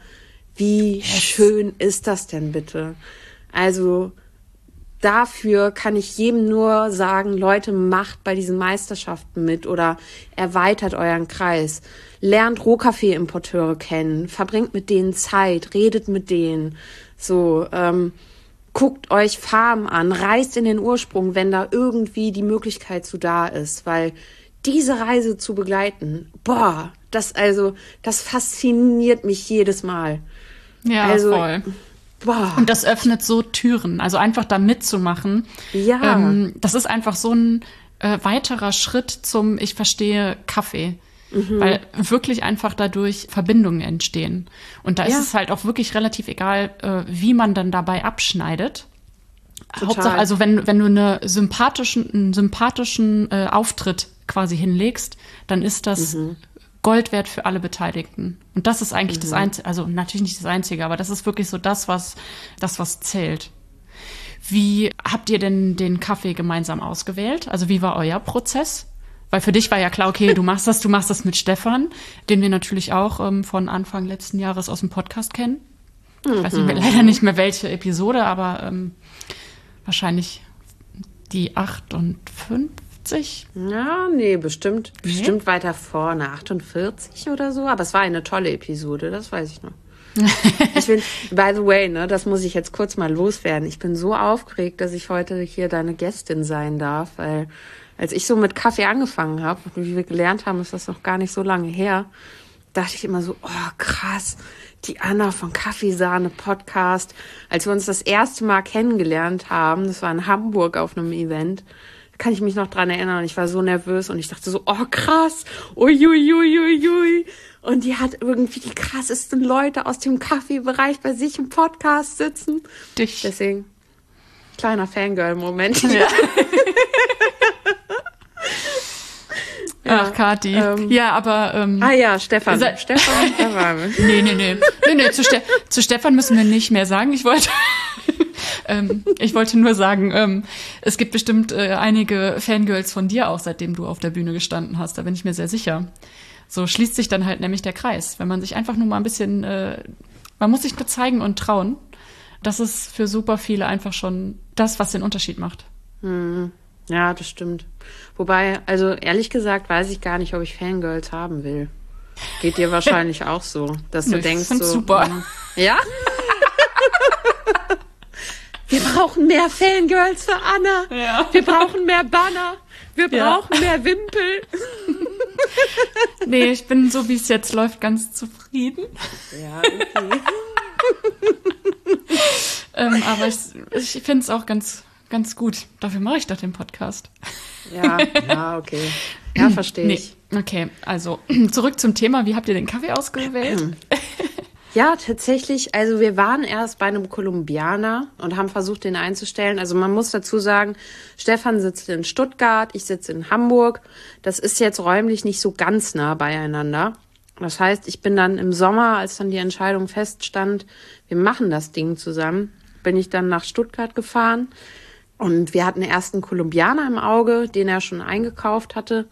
wie yes. schön ist das denn bitte? Also dafür kann ich jedem nur sagen, Leute, macht bei diesen Meisterschaften mit oder erweitert euren Kreis. Lernt Rohkaffee-Importeure kennen, verbringt mit denen Zeit, redet mit denen. So, ähm, guckt euch Farben an, reist in den Ursprung, wenn da irgendwie die Möglichkeit zu da ist, weil diese Reise zu begleiten, boah, das also, das fasziniert mich jedes Mal. Ja, also, voll. Boah. Und das öffnet so Türen. Also einfach da mitzumachen. Ja. Ähm, das ist einfach so ein äh, weiterer Schritt zum, ich verstehe, Kaffee. Mhm. Weil wirklich einfach dadurch Verbindungen entstehen. Und da ja. ist es halt auch wirklich relativ egal, äh, wie man dann dabei abschneidet. Total. Hauptsache, also wenn, wenn du eine sympathischen, einen sympathischen äh, Auftritt quasi hinlegst, dann ist das Mhm. Gold wert für alle Beteiligten. Und das ist eigentlich Mhm. das Einzige, also natürlich nicht das Einzige, aber das ist wirklich so das, was, das, was zählt. Wie habt ihr denn den Kaffee gemeinsam ausgewählt? Also wie war euer Prozess? Weil für dich war ja klar, okay, du machst das, du machst das mit Stefan, den wir natürlich auch ähm, von Anfang letzten Jahres aus dem Podcast kennen. Ich weiß nicht mehr, leider nicht mehr welche Episode, aber ähm, wahrscheinlich die 58. Ja, nee, bestimmt, bestimmt weiter vorne, 48 oder so. Aber es war eine tolle Episode, das weiß ich noch. ich bin, by the way, ne, das muss ich jetzt kurz mal loswerden. Ich bin so aufgeregt, dass ich heute hier deine Gästin sein darf, weil als ich so mit Kaffee angefangen habe, wie wir gelernt haben, ist das noch gar nicht so lange her, dachte ich immer so, oh krass, die Anna von Kaffeesahne Podcast. Als wir uns das erste Mal kennengelernt haben, das war in Hamburg auf einem Event, kann ich mich noch dran erinnern und ich war so nervös und ich dachte so, oh krass, uiuiuiui. Und die hat irgendwie die krassesten Leute aus dem Kaffeebereich bei sich im Podcast sitzen. Dich. Deswegen, kleiner Fangirl-Moment. Ja. Ach, Kathi. ähm, ja, aber ähm, Ah ja, Stefan. Se- Stefan, wir. nee, nee, nee. Nee, nee, zu, Ste zu Stefan müssen wir nicht mehr sagen. Ich wollte, ähm, ich wollte nur sagen, ähm, es gibt bestimmt äh, einige Fangirls von dir auch, seitdem du auf der Bühne gestanden hast. Da bin ich mir sehr sicher. So schließt sich dann halt nämlich der Kreis. Wenn man sich einfach nur mal ein bisschen, äh, man muss sich nur zeigen und trauen. Das ist für super viele einfach schon das, was den Unterschied macht. Ja, das stimmt. Wobei, also ehrlich gesagt, weiß ich gar nicht, ob ich Fangirls haben will. Geht dir wahrscheinlich auch so, dass Nö, du ich denkst so. super. mm, Ja? Wir brauchen mehr Fangirls für Anna. Ja. Wir brauchen mehr Banner. Wir Ja. brauchen mehr Wimpel. Nee, ich bin so, wie es jetzt läuft, ganz zufrieden. Ja, okay. Ähm, aber ich, ich finde es auch ganz, ganz gut. Dafür mache ich doch den Podcast. Ja, ja, okay. Ja, verstehe ich. Okay, also zurück zum Thema. Wie habt ihr den Kaffee ausgewählt? Ja, tatsächlich. Also wir waren erst bei einem Kolumbianer und haben versucht, den einzustellen. Also man muss dazu sagen, Stefan sitzt in Stuttgart, ich sitze in Hamburg. Das ist jetzt räumlich nicht so ganz nah beieinander. Das heißt, ich bin dann im Sommer, als dann die Entscheidung feststand, wir machen das Ding zusammen, bin ich dann nach Stuttgart gefahren. Und wir hatten erst einen Kolumbianer im Auge, den er schon eingekauft hatte.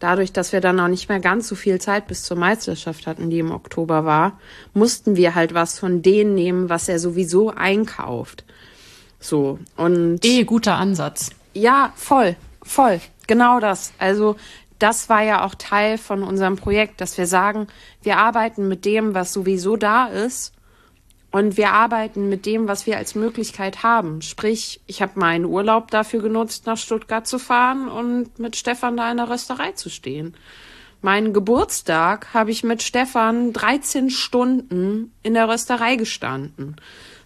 Dadurch, dass wir dann noch nicht mehr ganz so viel Zeit bis zur Meisterschaft hatten, die im Oktober war, mussten wir halt was von denen nehmen, was er sowieso einkauft. So. Und Eh, guter Ansatz. ja, voll, voll. Genau das. Also, das war ja auch Teil von unserem Projekt, dass wir sagen, wir arbeiten mit dem, was sowieso da ist. Und wir arbeiten mit dem, was wir als Möglichkeit haben. Sprich, ich habe meinen Urlaub dafür genutzt, nach Stuttgart zu fahren und mit Stefan da in der Rösterei zu stehen. Meinen Geburtstag habe ich mit Stefan 13 Stunden in der Rösterei gestanden.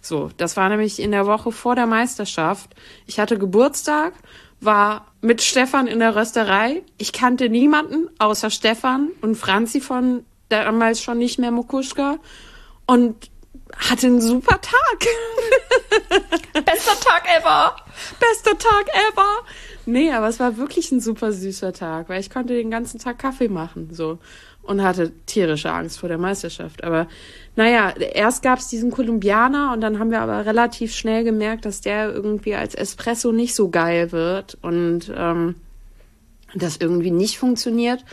So, das war nämlich in der Woche vor der Meisterschaft. Ich hatte Geburtstag, war mit Stefan in der Rösterei. Ich kannte niemanden außer Stefan und Franzi von damals schon nicht mehr Mokuschka und hatte einen super Tag. Bester Tag ever! Bester Tag ever. Nee, aber es war wirklich ein super süßer Tag, weil ich konnte den ganzen Tag Kaffee machen, so. Und hatte tierische Angst vor der Meisterschaft. Aber naja, erst gab's diesen Kolumbianer und dann haben wir aber relativ schnell gemerkt, dass der irgendwie als Espresso nicht so geil wird und ähm, das irgendwie nicht funktioniert.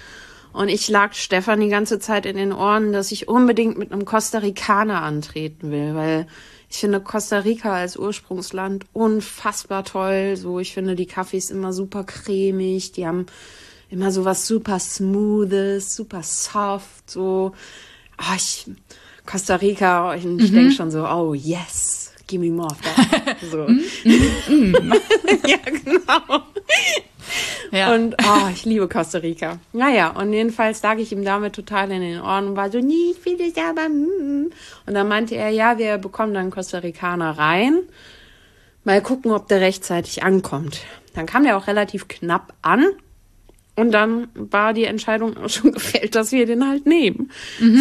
Und ich lag Stefan die ganze Zeit in den Ohren, dass ich unbedingt mit einem Costa Ricaner antreten will, weil ich finde Costa Rica als Ursprungsland unfassbar toll. So, ich finde die Kaffees immer super cremig, die haben immer so was super Smoothes, super soft, so. Ah, ich, Costa Rica, ich, ich denke schon so, oh yes, give me more of that. So. ja, genau. Ja. Und oh, ich liebe Costa Rica. Naja, und jedenfalls lag ich ihm damit total in den Ohren und war so, nie, das aber. mm." Und dann meinte er, ja, wir bekommen dann Costa Ricaner rein. Mal gucken, ob der rechtzeitig ankommt. Dann kam der auch relativ knapp an. Und dann war die Entscheidung auch schon gefällt, dass wir den halt nehmen.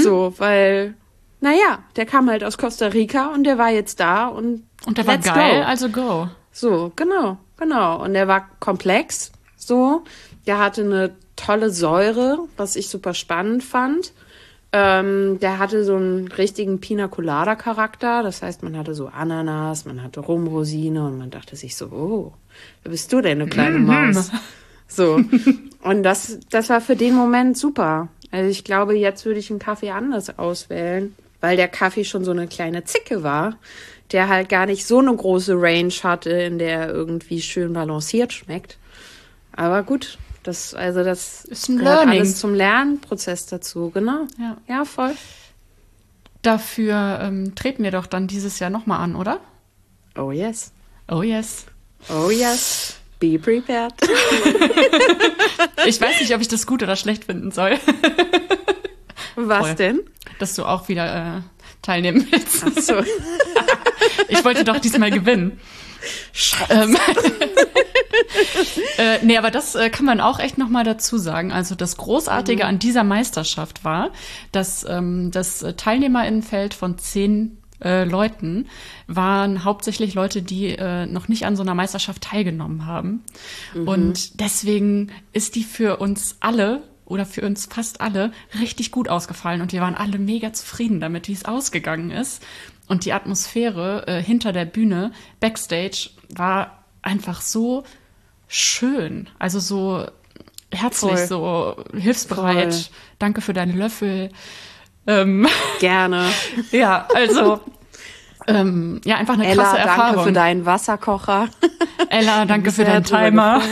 So, weil, naja, der kam halt aus Costa Rica und der war jetzt da und Und der war geil, go. also go. so, genau, genau. Und der war komplex, so. Der hatte eine tolle Säure, was ich super spannend fand. Ähm, der hatte so einen richtigen Pina Colada Charakter. Das heißt, man hatte so Ananas, man hatte Rumrosine und man dachte sich so, oh, wer bist du denn, eine kleine Mhm. Maus? So. Und das, das war für den Moment super. Also ich glaube, jetzt würde ich einen Kaffee anders auswählen, weil der Kaffee schon so eine kleine Zicke war, der halt gar nicht so eine große Range hatte, in der er irgendwie schön balanciert schmeckt. Aber gut, das, also das Ist ein gehört Learning. alles zum Lernprozess dazu, genau. Ja. Ja, voll. Dafür ähm, treten wir doch dann dieses Jahr nochmal an, oder? Oh yes. Oh yes. Oh yes. Be prepared. Ich weiß nicht, ob ich das gut oder schlecht finden soll, Was Voll. denn? dass du auch wieder äh, teilnehmen willst. Ach so. Ich wollte doch diesmal gewinnen. Ähm, äh, nee, aber das äh, kann man auch echt nochmal dazu sagen. Also das Großartige an dieser Meisterschaft war, dass ähm, das Teilnehmerinnenfeld von zehn äh, Leuten waren hauptsächlich Leute, die äh, noch nicht an so einer Meisterschaft teilgenommen haben. Und deswegen ist die für uns alle oder für uns fast alle richtig gut ausgefallen und wir waren alle mega zufrieden damit, wie es ausgegangen ist. Und die Atmosphäre äh, hinter der Bühne, backstage, war einfach so schön. Also so herzlich, Voll. so hilfsbereit. Voll. Danke für deine Löffel. Ähm, Gerne. ja, also ähm, ja, einfach eine Ella, krasse danke Erfahrung. für deinen Wasserkocher. Ella, danke für deinen Timer,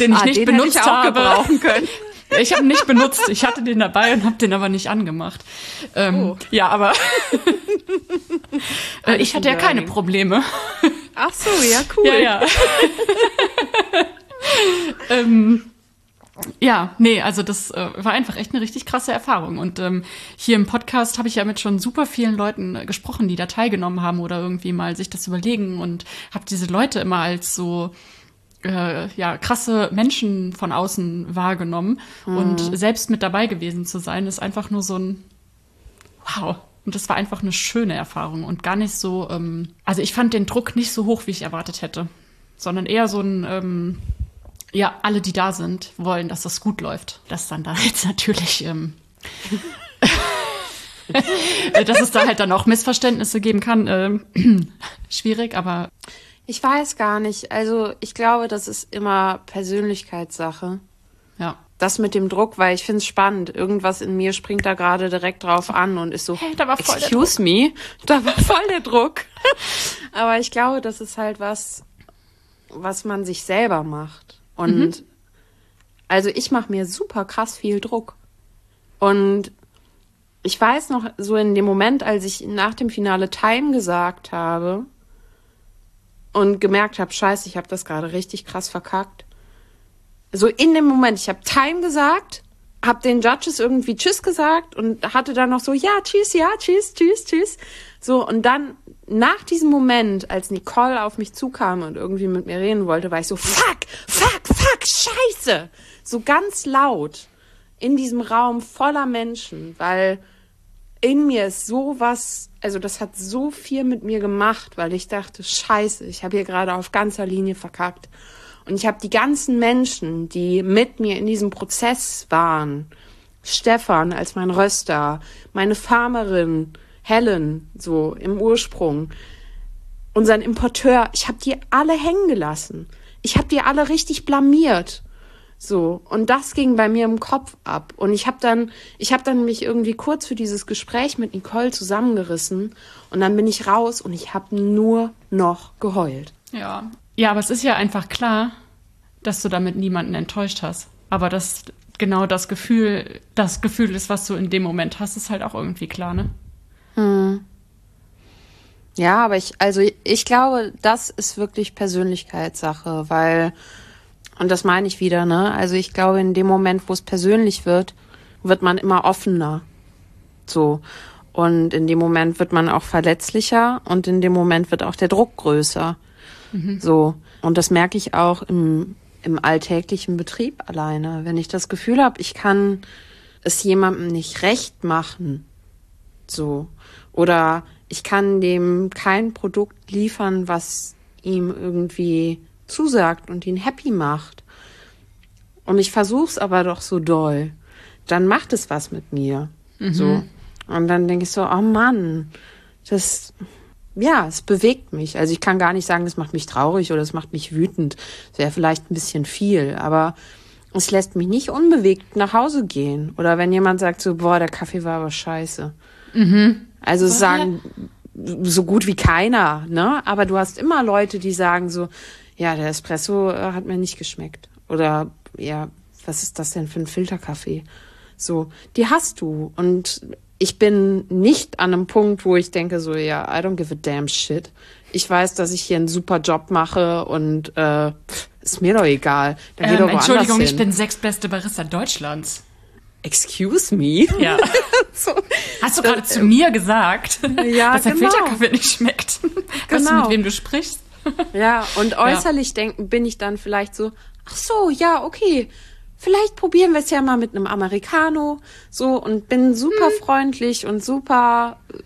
den ich Ah, nicht den benutzt ich habe. gebrauchen können. Ich habe ihn nicht benutzt. Ich hatte den dabei und habe den aber nicht angemacht. Ähm, Oh. Ja, aber äh, ich hatte ja ein keine. Probleme. Ach so, ja, cool. Ja, ja. ähm, ja, nee, also das äh, war einfach echt eine richtig krasse Erfahrung. Und ähm, hier im Podcast habe ich ja mit schon super vielen Leuten äh, gesprochen, die da teilgenommen haben oder irgendwie mal sich das überlegen und habe diese Leute immer als so äh, ja krasse Menschen von außen wahrgenommen und selbst mit dabei gewesen zu sein, ist einfach nur so ein Wow. Und das war einfach eine schöne Erfahrung und gar nicht so, ähm, also ich fand den Druck nicht so hoch, wie ich erwartet hätte, sondern eher so ein, ähm, ja, alle, die da sind, wollen, dass das gut läuft. Dass dann da jetzt natürlich, ähm, dass es da halt dann auch Missverständnisse geben kann, ähm, schwierig, aber Ich weiß gar nicht. Also ich glaube, das ist immer Persönlichkeitssache. ja. Das mit dem Druck, weil ich finde es spannend. Irgendwas in mir springt da gerade direkt drauf an und ist so, Hey, da war voll der excuse me, da war voll der Druck. Aber ich glaube, das ist halt was, was man sich selber macht. Und also ich mache mir super krass viel Druck. Und ich weiß noch, so in dem Moment, als ich nach dem Finale Time gesagt habe und gemerkt habe, scheiße, ich habe das gerade richtig krass verkackt. So in dem Moment, ich habe Time gesagt, habe den Judges irgendwie Tschüss gesagt und hatte dann noch so, ja, Tschüss, ja, Tschüss, Tschüss, Tschüss. So, und dann nach diesem Moment, als Nicole auf mich zukam und irgendwie mit mir reden wollte, war ich so, fuck, fuck, fuck, scheiße. So ganz laut in diesem Raum voller Menschen, weil in mir ist sowas, also das hat so viel mit mir gemacht, weil ich dachte, scheiße, ich habe hier gerade auf ganzer Linie verkackt. Und ich habe die ganzen Menschen, die mit mir in diesem Prozess waren, Stefan als mein Röster, meine Farmerin, Helen, so im Ursprung, unseren Importeur, ich habe die alle hängen gelassen. Ich habe die alle richtig blamiert. So, und das ging bei mir im Kopf ab. Und ich habe dann, ich habe dann mich irgendwie kurz für dieses Gespräch mit Nicole zusammengerissen und dann bin ich raus und ich habe nur noch geheult. Ja. Ja, aber es ist ja einfach klar, dass du damit niemanden enttäuscht hast. Aber dass genau das Gefühl, das Gefühl ist, was du in dem Moment hast, ist halt auch irgendwie klar, ne? Ja, aber ich, also ich glaube, das ist wirklich Persönlichkeitssache, weil, und das meine ich wieder, ne? Also ich glaube, in dem Moment, wo es persönlich wird, wird man immer offener. So. Und in dem Moment wird man auch verletzlicher und in dem Moment wird auch der Druck größer. So. Und das merke ich auch im, im alltäglichen Betrieb alleine. Wenn ich das Gefühl habe, ich kann es jemandem nicht recht machen, so. Oder ich kann dem kein Produkt liefern, was ihm irgendwie zusagt und ihn happy macht. Und ich versuch's aber doch so doll. Dann macht es was mit mir. Mhm. So. Und dann denke ich so, oh Mann, das, ja, es bewegt mich. Also ich kann gar nicht sagen, es macht mich traurig oder es macht mich wütend. Das wäre vielleicht ein bisschen viel, aber es lässt mich nicht unbewegt nach Hause gehen. Oder wenn jemand sagt so, boah, der Kaffee war aber scheiße. Mhm. Also sagen so gut wie keiner, ne? Aber du hast immer Leute, die sagen so, ja, der Espresso äh, hat mir nicht geschmeckt. Oder ja, was ist das denn für ein Filterkaffee? So, die hast du. Und ich bin nicht an einem Punkt, wo ich denke so, ja, I don't give a damn shit. Ich weiß, dass ich hier einen super Job mache und äh, ist mir doch egal. Dann ähm, Entschuldigung, ich bin sechstbeste Barista Deutschlands. Excuse me? Ja. so. Hast du gerade zu mir gesagt, ja, dass der genau. Filterkaffee nicht schmeckt? Genau. Weißt du, mit wem du sprichst? ja, und äußerlich ja. denken bin ich dann vielleicht so, ach so, ja, okay. Vielleicht probieren wir es ja mal mit einem Americano, so und bin super hm. freundlich und super äh,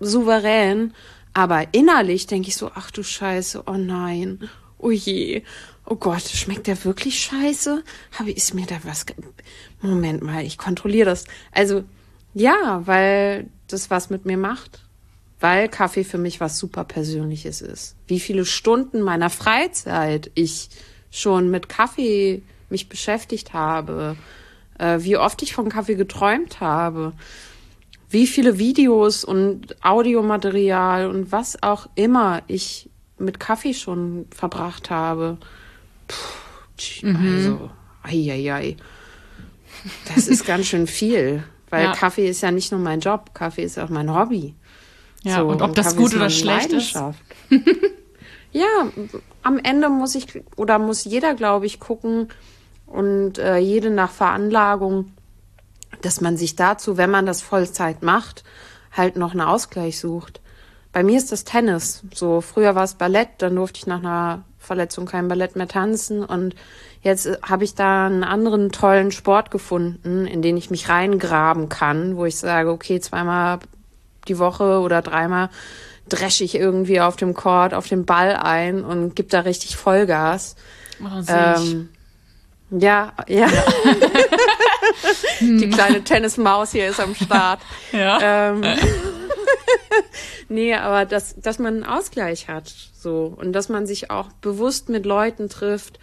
souverän, aber innerlich denke ich so, ach du Scheiße, oh nein, oh je, oh Gott, schmeckt der wirklich scheiße? Habe ist mir da was? Moment mal, ich kontrolliere das. Also ja, weil das was mit mir macht. Weil Kaffee für mich was super Persönliches ist. Wie viele Stunden meiner Freizeit ich schon mit Kaffee mich beschäftigt habe, äh, wie oft ich von Kaffee geträumt habe, wie viele Videos und Audiomaterial und was auch immer ich mit Kaffee schon verbracht habe. Puh, mhm. Also, ei, ei, ei. Das ist ganz schön viel, weil ja. Kaffee ist ja nicht nur mein Job, Kaffee ist auch mein Hobby. Ja, so, und ob das gut oder schlecht ist. ja, am Ende muss ich oder muss jeder, glaube ich, gucken und äh, jede nach Veranlagung, dass man sich dazu, wenn man das Vollzeit macht, halt noch einen Ausgleich sucht. Bei mir ist das Tennis. So früher war es Ballett, dann durfte ich nach einer Verletzung kein Ballett mehr tanzen und jetzt äh, habe ich da einen anderen tollen Sport gefunden, in den ich mich reingraben kann, wo ich sage, okay, zweimal die Woche oder dreimal dresche ich irgendwie auf dem Court, auf den Ball ein und gebe da richtig Vollgas. Ähm, ja, ja. Die kleine Tennismaus hier ist am Start. Ja. Ähm, nee, aber dass, dass man einen Ausgleich hat, so. Und dass man sich auch bewusst mit Leuten trifft,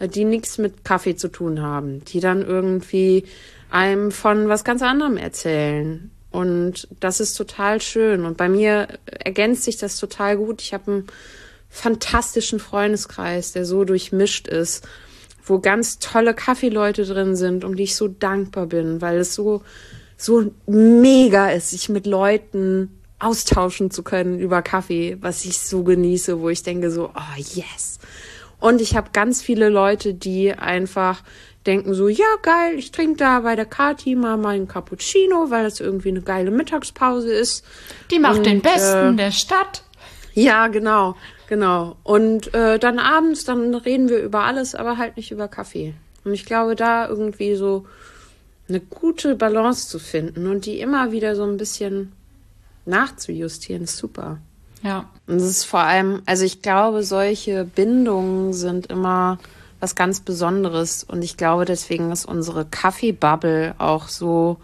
die nichts mit Kaffee zu tun haben, die dann irgendwie einem von was ganz anderem erzählen. Und das ist total schön. Und bei mir ergänzt sich das total gut. Ich habe einen fantastischen Freundeskreis, der so durchmischt ist wo ganz tolle Kaffeeleute drin sind, um die ich so dankbar bin, weil es so, so mega ist, sich mit Leuten austauschen zu können über Kaffee, was ich so genieße, wo ich denke so, oh yes. Und ich habe ganz viele Leute, die einfach denken so, ja geil, ich trinke da bei der Kati mal meinen Cappuccino, weil das irgendwie eine geile Mittagspause ist. Die macht Und, den besten äh, der Stadt. Ja, genau. Genau. Und äh, dann abends, dann reden wir über alles, aber halt nicht über Kaffee. Und ich glaube, da irgendwie so eine gute Balance zu finden und die immer wieder so ein bisschen nachzujustieren, ist super. Ja. Und es ist vor allem, also ich glaube, solche Bindungen sind immer was ganz Besonderes. Und ich glaube, deswegen ist unsere Kaffeebubble auch so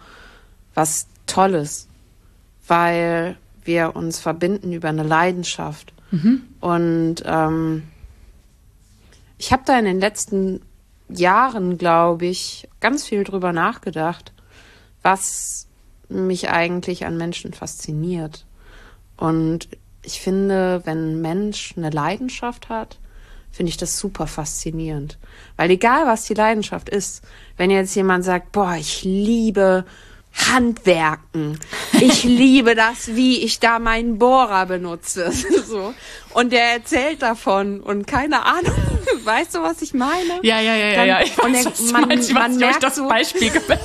was Tolles, weil wir uns verbinden über eine Leidenschaft. Mhm. Und ähm, ich habe da in den letzten Jahren, glaube ich, ganz viel drüber nachgedacht, was mich eigentlich an Menschen fasziniert. Und ich finde, wenn ein Mensch eine Leidenschaft hat, finde ich das super faszinierend. Weil egal, was die Leidenschaft ist, wenn jetzt jemand sagt, boah, ich liebe Handwerken. Ich liebe das, wie ich da meinen Bohrer benutze. so. Und der erzählt davon und keine Ahnung, weißt du, was ich meine? Ja, ja, ja, ja, ja. Ich weiß, und der, was man, meinst, man merkt das so, Beispiel gefällt.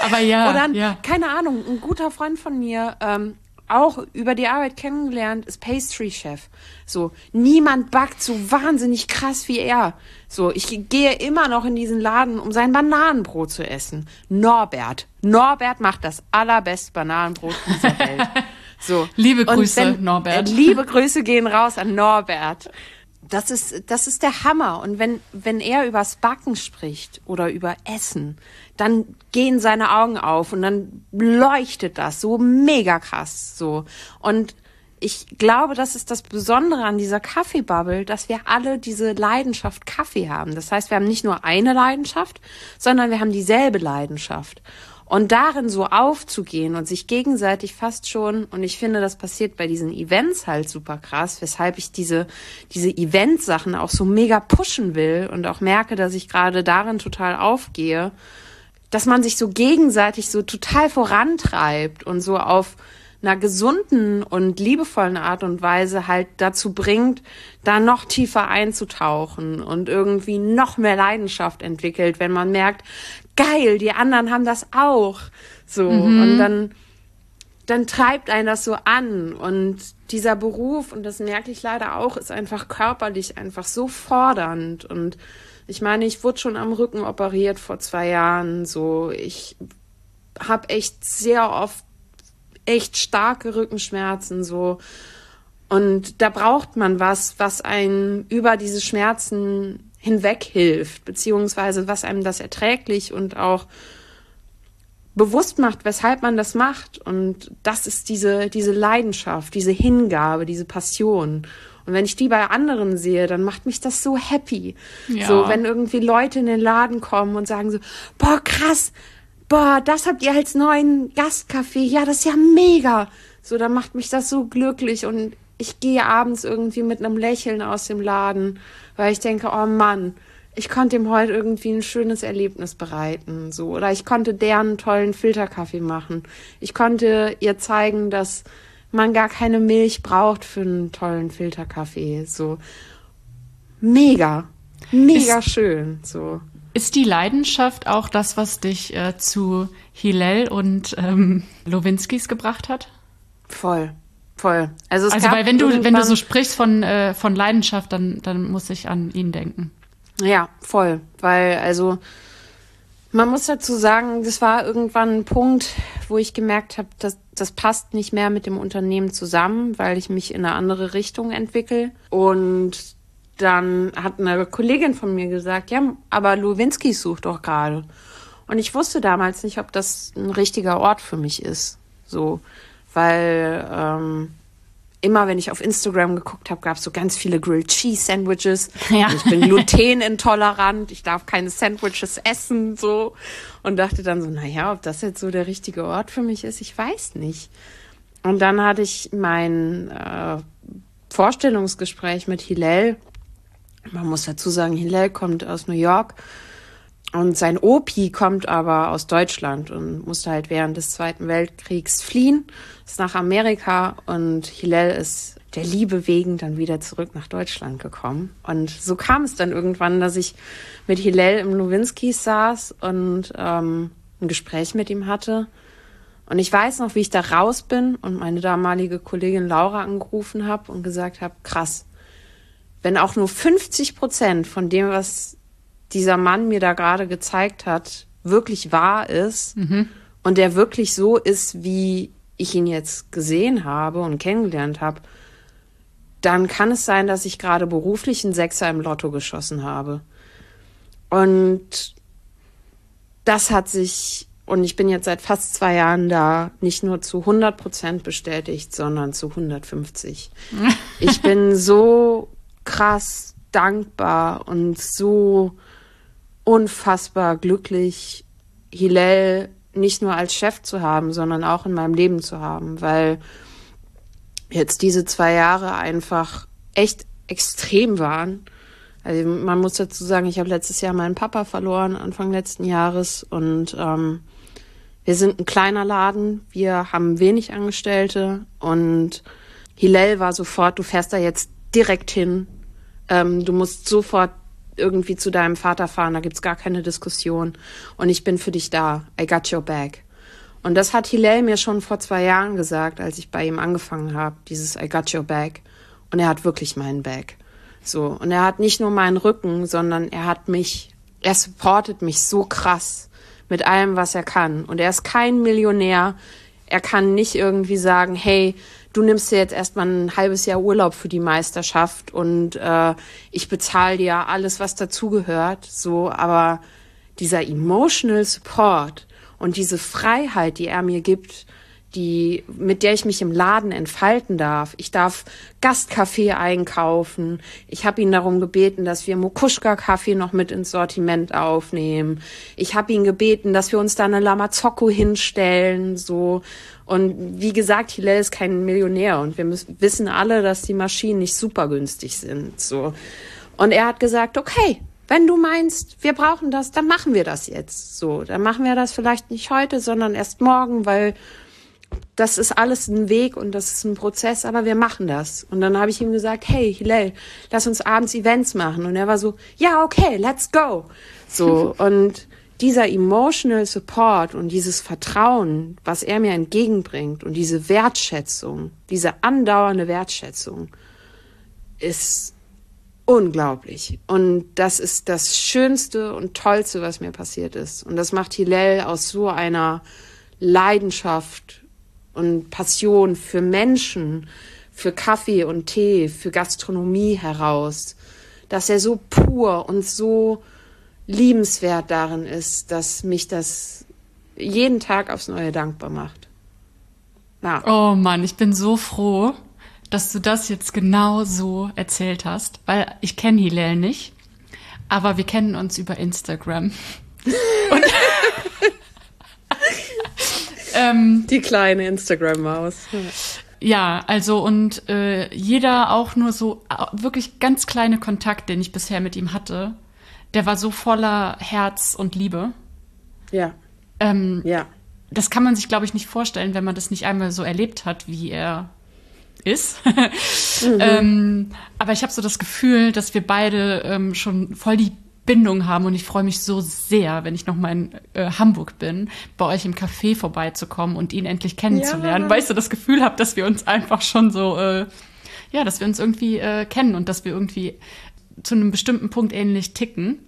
Aber ja, Oder ja. keine Ahnung, ein guter Freund von mir, ähm, auch über die Arbeit kennengelernt, ist Pastry Chef. So, niemand backt so wahnsinnig krass wie er. So, ich gehe immer noch in diesen Laden, um sein Bananenbrot zu essen. Norbert. Norbert macht das allerbeste Bananenbrot dieser Welt. So. Liebe Grüße, wenn, Norbert. Äh, liebe Grüße gehen raus an Norbert. Das ist, das ist der Hammer. Und wenn, wenn er übers Backen spricht oder über Essen, dann gehen seine Augen auf und dann leuchtet das so mega krass, so. Und ich glaube, das ist das Besondere an dieser Kaffeebubble, dass wir alle diese Leidenschaft Kaffee haben. Das heißt, wir haben nicht nur eine Leidenschaft, sondern wir haben dieselbe Leidenschaft. Und darin so aufzugehen und sich gegenseitig fast schon, und ich finde, das passiert bei diesen Events halt super krass, weshalb ich diese, diese Event-Sachen auch so mega pushen will und auch merke, dass ich gerade darin total aufgehe, dass man sich so gegenseitig so total vorantreibt und so auf einer gesunden und liebevollen Art und Weise halt dazu bringt, da noch tiefer einzutauchen und irgendwie noch mehr Leidenschaft entwickelt, wenn man merkt, geil, die anderen haben das auch. So. Mhm. Und dann, dann treibt einen das so an. Und dieser Beruf, und das merke ich leider auch, ist einfach körperlich einfach so fordernd. Und ich meine, ich wurde schon am Rücken operiert vor zwei Jahren. So, ich habe echt sehr oft echt starke Rückenschmerzen. So. Und da braucht man was, was einen über diese Schmerzen hinweg hilft, beziehungsweise was einem das erträglich und auch bewusst macht, weshalb man das macht. Und das ist diese, diese Leidenschaft, diese Hingabe, diese Passion. Und wenn ich die bei anderen sehe, dann macht mich das so happy. Ja. So, wenn irgendwie Leute in den Laden kommen und sagen so, boah, krass, boah, das habt ihr als neuen Gastcafé. Ja, das ist ja mega. So, dann macht mich das so glücklich und ich gehe abends irgendwie mit einem Lächeln aus dem Laden, weil ich denke, oh Mann, ich konnte ihm heute irgendwie ein schönes Erlebnis bereiten, so oder ich konnte deren tollen Filterkaffee machen. Ich konnte ihr zeigen, dass man gar keine Milch braucht für einen tollen Filterkaffee, so mega, mega ist, schön, so. Ist die Leidenschaft auch das, was dich äh, zu Hillel und ähm, Lowinskis gebracht hat? Voll. Voll. Also, also weil wenn du, wenn du so sprichst von, äh, von Leidenschaft, dann, dann muss ich an ihn denken. Ja, voll. Weil, also, man muss dazu sagen, das war irgendwann ein Punkt, wo ich gemerkt habe, dass das passt nicht mehr mit dem Unternehmen zusammen, weil ich mich in eine andere Richtung entwickle. Und dann hat eine Kollegin von mir gesagt, ja, aber Luwinski sucht doch gerade. Und ich wusste damals nicht, ob das ein richtiger Ort für mich ist. So, weil ähm, immer wenn ich auf Instagram geguckt habe, gab es so ganz viele Grilled Cheese Sandwiches. Ja. Ich bin glutenintolerant, ich darf keine Sandwiches essen, so. Und dachte dann so, naja, ob das jetzt so der richtige Ort für mich ist, ich weiß nicht. Und dann hatte ich mein äh, Vorstellungsgespräch mit Hillel. Man muss dazu sagen, Hillel kommt aus New York und sein Opi kommt aber aus Deutschland und musste halt während des Zweiten Weltkriegs fliehen, ist nach Amerika und Hillel ist der Liebe wegen dann wieder zurück nach Deutschland gekommen. Und so kam es dann irgendwann, dass ich mit Hillel im Nowinskis saß und ähm, ein Gespräch mit ihm hatte. Und ich weiß noch, wie ich da raus bin und meine damalige Kollegin Laura angerufen habe und gesagt habe, krass, wenn auch nur 50 Prozent von dem, was dieser Mann mir da gerade gezeigt hat, wirklich wahr ist mhm. und der wirklich so ist, wie ich ihn jetzt gesehen habe und kennengelernt habe, dann kann es sein, dass ich gerade beruflich einen Sechser im Lotto geschossen habe. Und das hat sich, und ich bin jetzt seit fast zwei Jahren da, nicht nur zu 100 Prozent bestätigt, sondern zu 150. ich bin so krass dankbar und so unfassbar glücklich, Hillel nicht nur als Chef zu haben, sondern auch in meinem Leben zu haben, weil jetzt diese zwei Jahre einfach echt extrem waren. Also man muss dazu sagen, ich habe letztes Jahr meinen Papa verloren, Anfang letzten Jahres. Und ähm, wir sind ein kleiner Laden, wir haben wenig Angestellte. Und Hillel war sofort, du fährst da jetzt direkt hin, ähm, du musst sofort irgendwie zu deinem Vater fahren, da gibt's gar keine Diskussion. Und ich bin für dich da. I got your back. Und das hat Hillel mir schon vor zwei Jahren gesagt, als ich bei ihm angefangen habe, dieses I got your back. Und er hat wirklich meinen Back. So. Und er hat nicht nur meinen Rücken, sondern er hat mich, er supportet mich so krass mit allem, was er kann. Und er ist kein Millionär. Er kann nicht irgendwie sagen, hey, du nimmst dir jetzt erstmal ein halbes Jahr Urlaub für die Meisterschaft und äh, ich bezahle dir alles, was dazugehört. So, aber dieser emotional Support und diese Freiheit, die er mir gibt, die, mit der ich mich im Laden entfalten darf. Ich darf Gastkaffee einkaufen. Ich habe ihn darum gebeten, dass wir Mokuschka-Kaffee noch mit ins Sortiment aufnehmen. Ich habe ihn gebeten, dass wir uns da eine Lamazocco hinstellen, so. Und wie gesagt, Hillel ist kein Millionär und wir müssen, wissen alle, dass die Maschinen nicht super günstig sind, so. Und er hat gesagt, okay, wenn du meinst, wir brauchen das, dann machen wir das jetzt. So, dann machen wir das vielleicht nicht heute, sondern erst morgen, weil das ist alles ein Weg und das ist ein Prozess, aber wir machen das. Und dann habe ich ihm gesagt, hey, Hillel, lass uns abends Events machen. Und er war so, ja, okay, let's go. So, und dieser emotional support und dieses Vertrauen, was er mir entgegenbringt und diese Wertschätzung, diese andauernde Wertschätzung, ist unglaublich. Und das ist das Schönste und Tollste, was mir passiert ist. Und das macht Hillel aus so einer Leidenschaft und Passion für Menschen, für Kaffee und Tee, für Gastronomie heraus, dass er so pur und so liebenswert darin ist, dass mich das jeden Tag aufs Neue dankbar macht. Ja. Oh Mann, ich bin so froh, dass du das jetzt genau so erzählt hast, weil ich kenne Hillel nicht, aber wir kennen uns über Instagram. Und ähm, Die kleine Instagram-Maus. Ja, also und äh, jeder auch nur so wirklich ganz kleine Kontakt, den ich bisher mit ihm hatte, der war so voller Herz und Liebe. Ja. Ähm, ja. Das kann man sich, glaube ich, nicht vorstellen, wenn man das nicht einmal so erlebt hat, wie er ist. mhm. ähm, aber ich habe so das Gefühl, dass wir beide ähm, schon voll die Bindung haben und ich freue mich so sehr, wenn ich noch mal in äh, Hamburg bin, bei euch im Café vorbeizukommen und ihn endlich kennenzulernen, ja. weil ich so das Gefühl habe, dass wir uns einfach schon so, äh, ja, dass wir uns irgendwie äh, kennen und dass wir irgendwie zu einem bestimmten Punkt ähnlich ticken.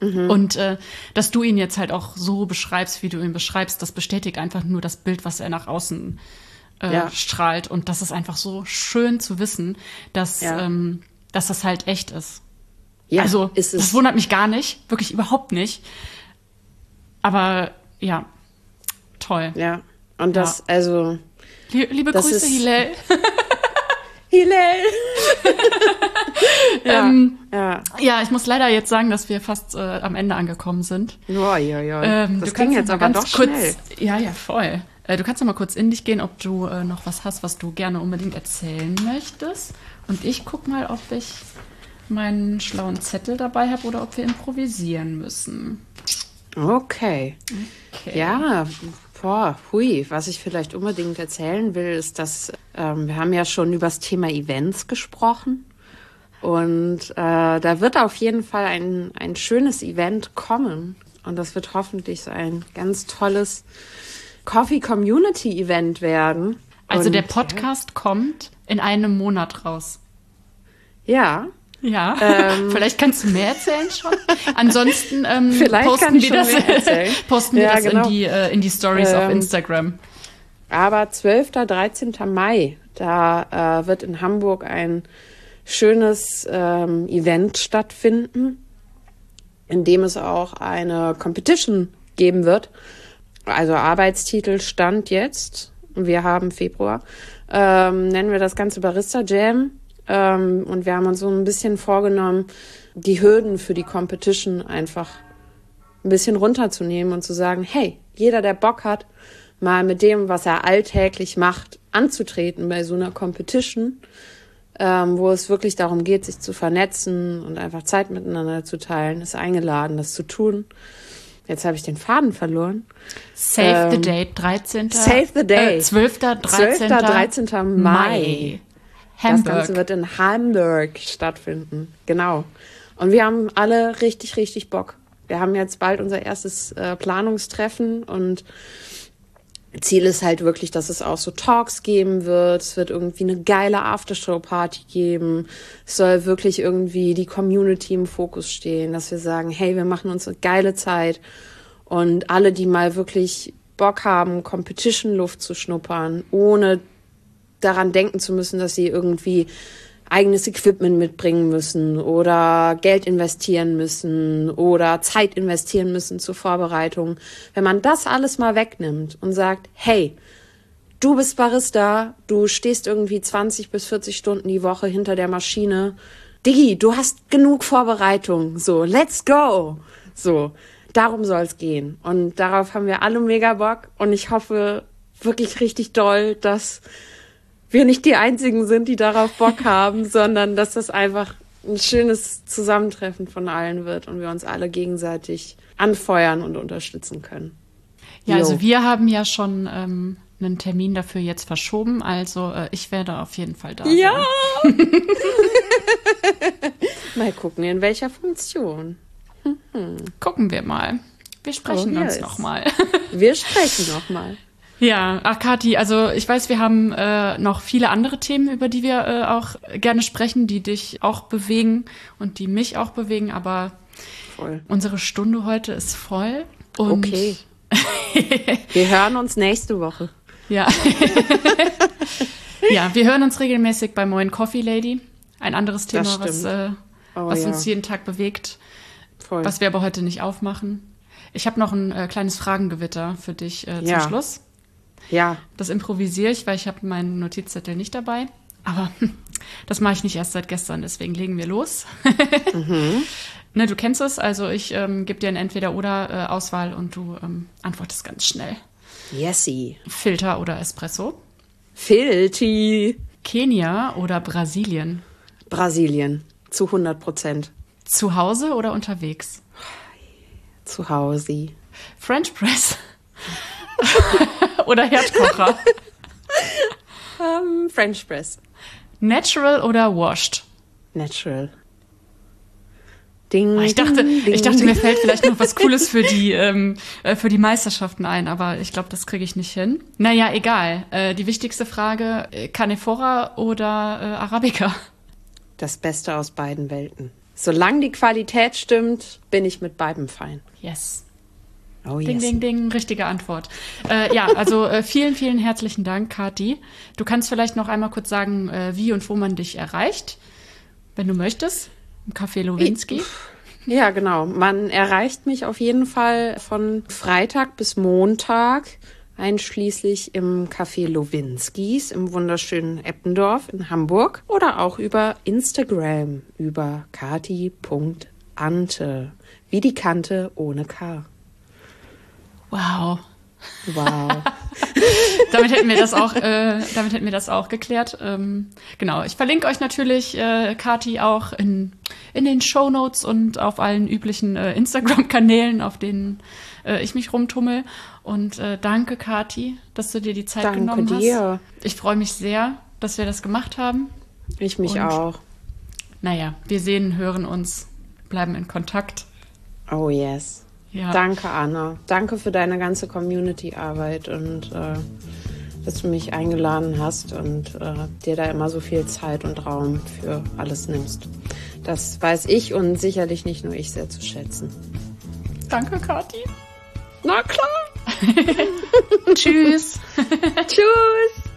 Mhm. Und äh, dass du ihn jetzt halt auch so beschreibst, wie du ihn beschreibst, das bestätigt einfach nur das Bild, was er nach außen äh, ja. strahlt. Und das ist einfach so schön zu wissen, dass, ja. ähm, dass das halt echt ist. Ja, also, ist es. das wundert mich gar nicht, wirklich überhaupt nicht. Aber ja, toll. Ja, und das, ja. also. Liebe das Grüße, Hillel. Hillel. ja, ähm, ja. ja, ich muss leider jetzt sagen, dass wir fast äh, am Ende angekommen sind. Ja, ja, ja. Ähm, das ging jetzt aber doch kurz, schnell. Ja, ja, voll. Äh, du kannst noch mal kurz in dich gehen, ob du äh, noch was hast, was du gerne unbedingt erzählen möchtest. Und ich guck mal, ob ich meinen schlauen Zettel dabei habe oder ob wir improvisieren müssen. Okay. okay. Ja, boah, hui. Was ich vielleicht unbedingt erzählen will, ist, dass ähm, wir haben ja schon über das Thema Events gesprochen. Und äh, da wird auf jeden Fall ein, ein schönes Event kommen. Und das wird hoffentlich so ein ganz tolles Coffee Community Event werden. Also Und, der Podcast kommt in einem Monat raus. Ja, ja, ähm, vielleicht kannst du mehr erzählen schon. Ansonsten ähm, posten wir das, posten wir ja, das genau. in, die, äh, in die Stories ähm, auf Instagram. Aber 12. 13. Mai, da äh, wird in Hamburg ein schönes ähm, Event stattfinden, in dem es auch eine Competition geben wird. Also Arbeitstitel stand jetzt, wir haben Februar, ähm, nennen wir das Ganze Barista Jam ähm, und wir haben uns so ein bisschen vorgenommen, die Hürden für die Competition einfach ein bisschen runterzunehmen und zu sagen, hey, jeder, der Bock hat, mal mit dem, was er alltäglich macht, anzutreten bei so einer Competition, ähm, wo es wirklich darum geht, sich zu vernetzen und einfach Zeit miteinander zu teilen, ist eingeladen, das zu tun. Jetzt habe ich den Faden verloren. Save ähm, the date, 13. Save the day. Äh, 12. 13. 12. 13. Mai. Hamburg. Das Ganze wird in Hamburg stattfinden. Genau. Und wir haben alle richtig, richtig Bock. Wir haben jetzt bald unser erstes äh, Planungstreffen und Ziel ist halt wirklich, dass es auch so Talks geben wird. Es wird irgendwie eine geile Aftershow-Party geben. Es soll wirklich irgendwie die Community im Fokus stehen, dass wir sagen, hey, wir machen uns eine geile Zeit. Und alle, die mal wirklich Bock haben, Competition-Luft zu schnuppern, ohne daran denken zu müssen, dass sie irgendwie eigenes Equipment mitbringen müssen oder Geld investieren müssen oder Zeit investieren müssen zur Vorbereitung. Wenn man das alles mal wegnimmt und sagt, hey, du bist Barista, du stehst irgendwie 20 bis 40 Stunden die Woche hinter der Maschine. Diggi, du hast genug Vorbereitung. So, let's go. So, darum soll es gehen. Und darauf haben wir alle mega Bock. Und ich hoffe wirklich richtig doll, dass wir nicht die Einzigen sind, die darauf Bock haben, sondern dass das einfach ein schönes Zusammentreffen von allen wird und wir uns alle gegenseitig anfeuern und unterstützen können. Ja, also wir haben ja schon ähm, einen Termin dafür jetzt verschoben, also äh, ich werde auf jeden Fall da ja. sein. Ja! mal gucken, in welcher Funktion. Hm. Gucken wir mal. Wir sprechen oh, uns nochmal. wir sprechen nochmal. Ja, ach Kathi, also ich weiß, wir haben äh, noch viele andere Themen, über die wir äh, auch gerne sprechen, die dich auch bewegen und die mich auch bewegen, aber voll. unsere Stunde heute ist voll. okay. wir hören uns nächste Woche. Ja. ja, wir hören uns regelmäßig bei Moin Coffee Lady. Ein anderes Thema, was, äh, oh, was ja. uns jeden Tag bewegt. Voll. Was wir aber heute nicht aufmachen. Ich habe noch ein äh, kleines Fragengewitter für dich äh, zum ja. Schluss. Ja. Das improvisiere ich, weil ich habe meinen Notizzettel nicht dabei. Aber das mache ich nicht erst seit gestern, deswegen legen wir los. mhm. ne, du kennst es, also ich ähm, gebe dir ein Entweder-Oder-Auswahl äh, und du ähm, antwortest ganz schnell. Yesy. Filter oder Espresso? Filti. Kenia oder Brasilien? Brasilien, zu 100 Prozent. Zu Hause oder unterwegs? Zu Hause. French Press oder Herdkocher? um, French Press. Natural oder washed? Natural. Ding, ich dachte, ding, ich dachte, ding. mir fällt vielleicht noch was Cooles für die ähm, äh, für die Meisterschaften ein, aber ich glaube, das kriege ich nicht hin. Naja, egal. Äh, die wichtigste Frage: äh, Canephora oder äh, Arabica? Das Beste aus beiden Welten. Solange die Qualität stimmt, bin ich mit beiden fein. Yes. Oh, ding, yes. ding, ding, richtige Antwort. Äh, ja, also äh, vielen, vielen herzlichen Dank, Kati. Du kannst vielleicht noch einmal kurz sagen, äh, wie und wo man dich erreicht, wenn du möchtest. Im Café Lowinski. Ja, genau. Man erreicht mich auf jeden Fall von Freitag bis Montag, einschließlich im Café Lowinskis im wunderschönen Eppendorf in Hamburg oder auch über Instagram über kati.ante. Wie die Kante ohne K. Wow. Wow. damit hätten wir das auch, äh, damit hätten wir das auch geklärt. Ähm, genau. Ich verlinke euch natürlich äh, Kati auch in, in den Show Notes und auf allen üblichen äh, Instagram-Kanälen, auf denen äh, ich mich rumtummel. Und äh, danke, Kati, dass du dir die Zeit danke genommen dir. hast. Ich freue mich sehr, dass wir das gemacht haben. Ich mich und, auch. Naja, wir sehen, hören uns, bleiben in Kontakt. Oh yes. Ja. Danke, Anna. Danke für deine ganze Community-Arbeit und äh, dass du mich eingeladen hast und äh, dir da immer so viel Zeit und Raum für alles nimmst. Das weiß ich und sicherlich nicht nur ich sehr zu schätzen. Danke, Kathi. Na klar. Tschüss. Tschüss.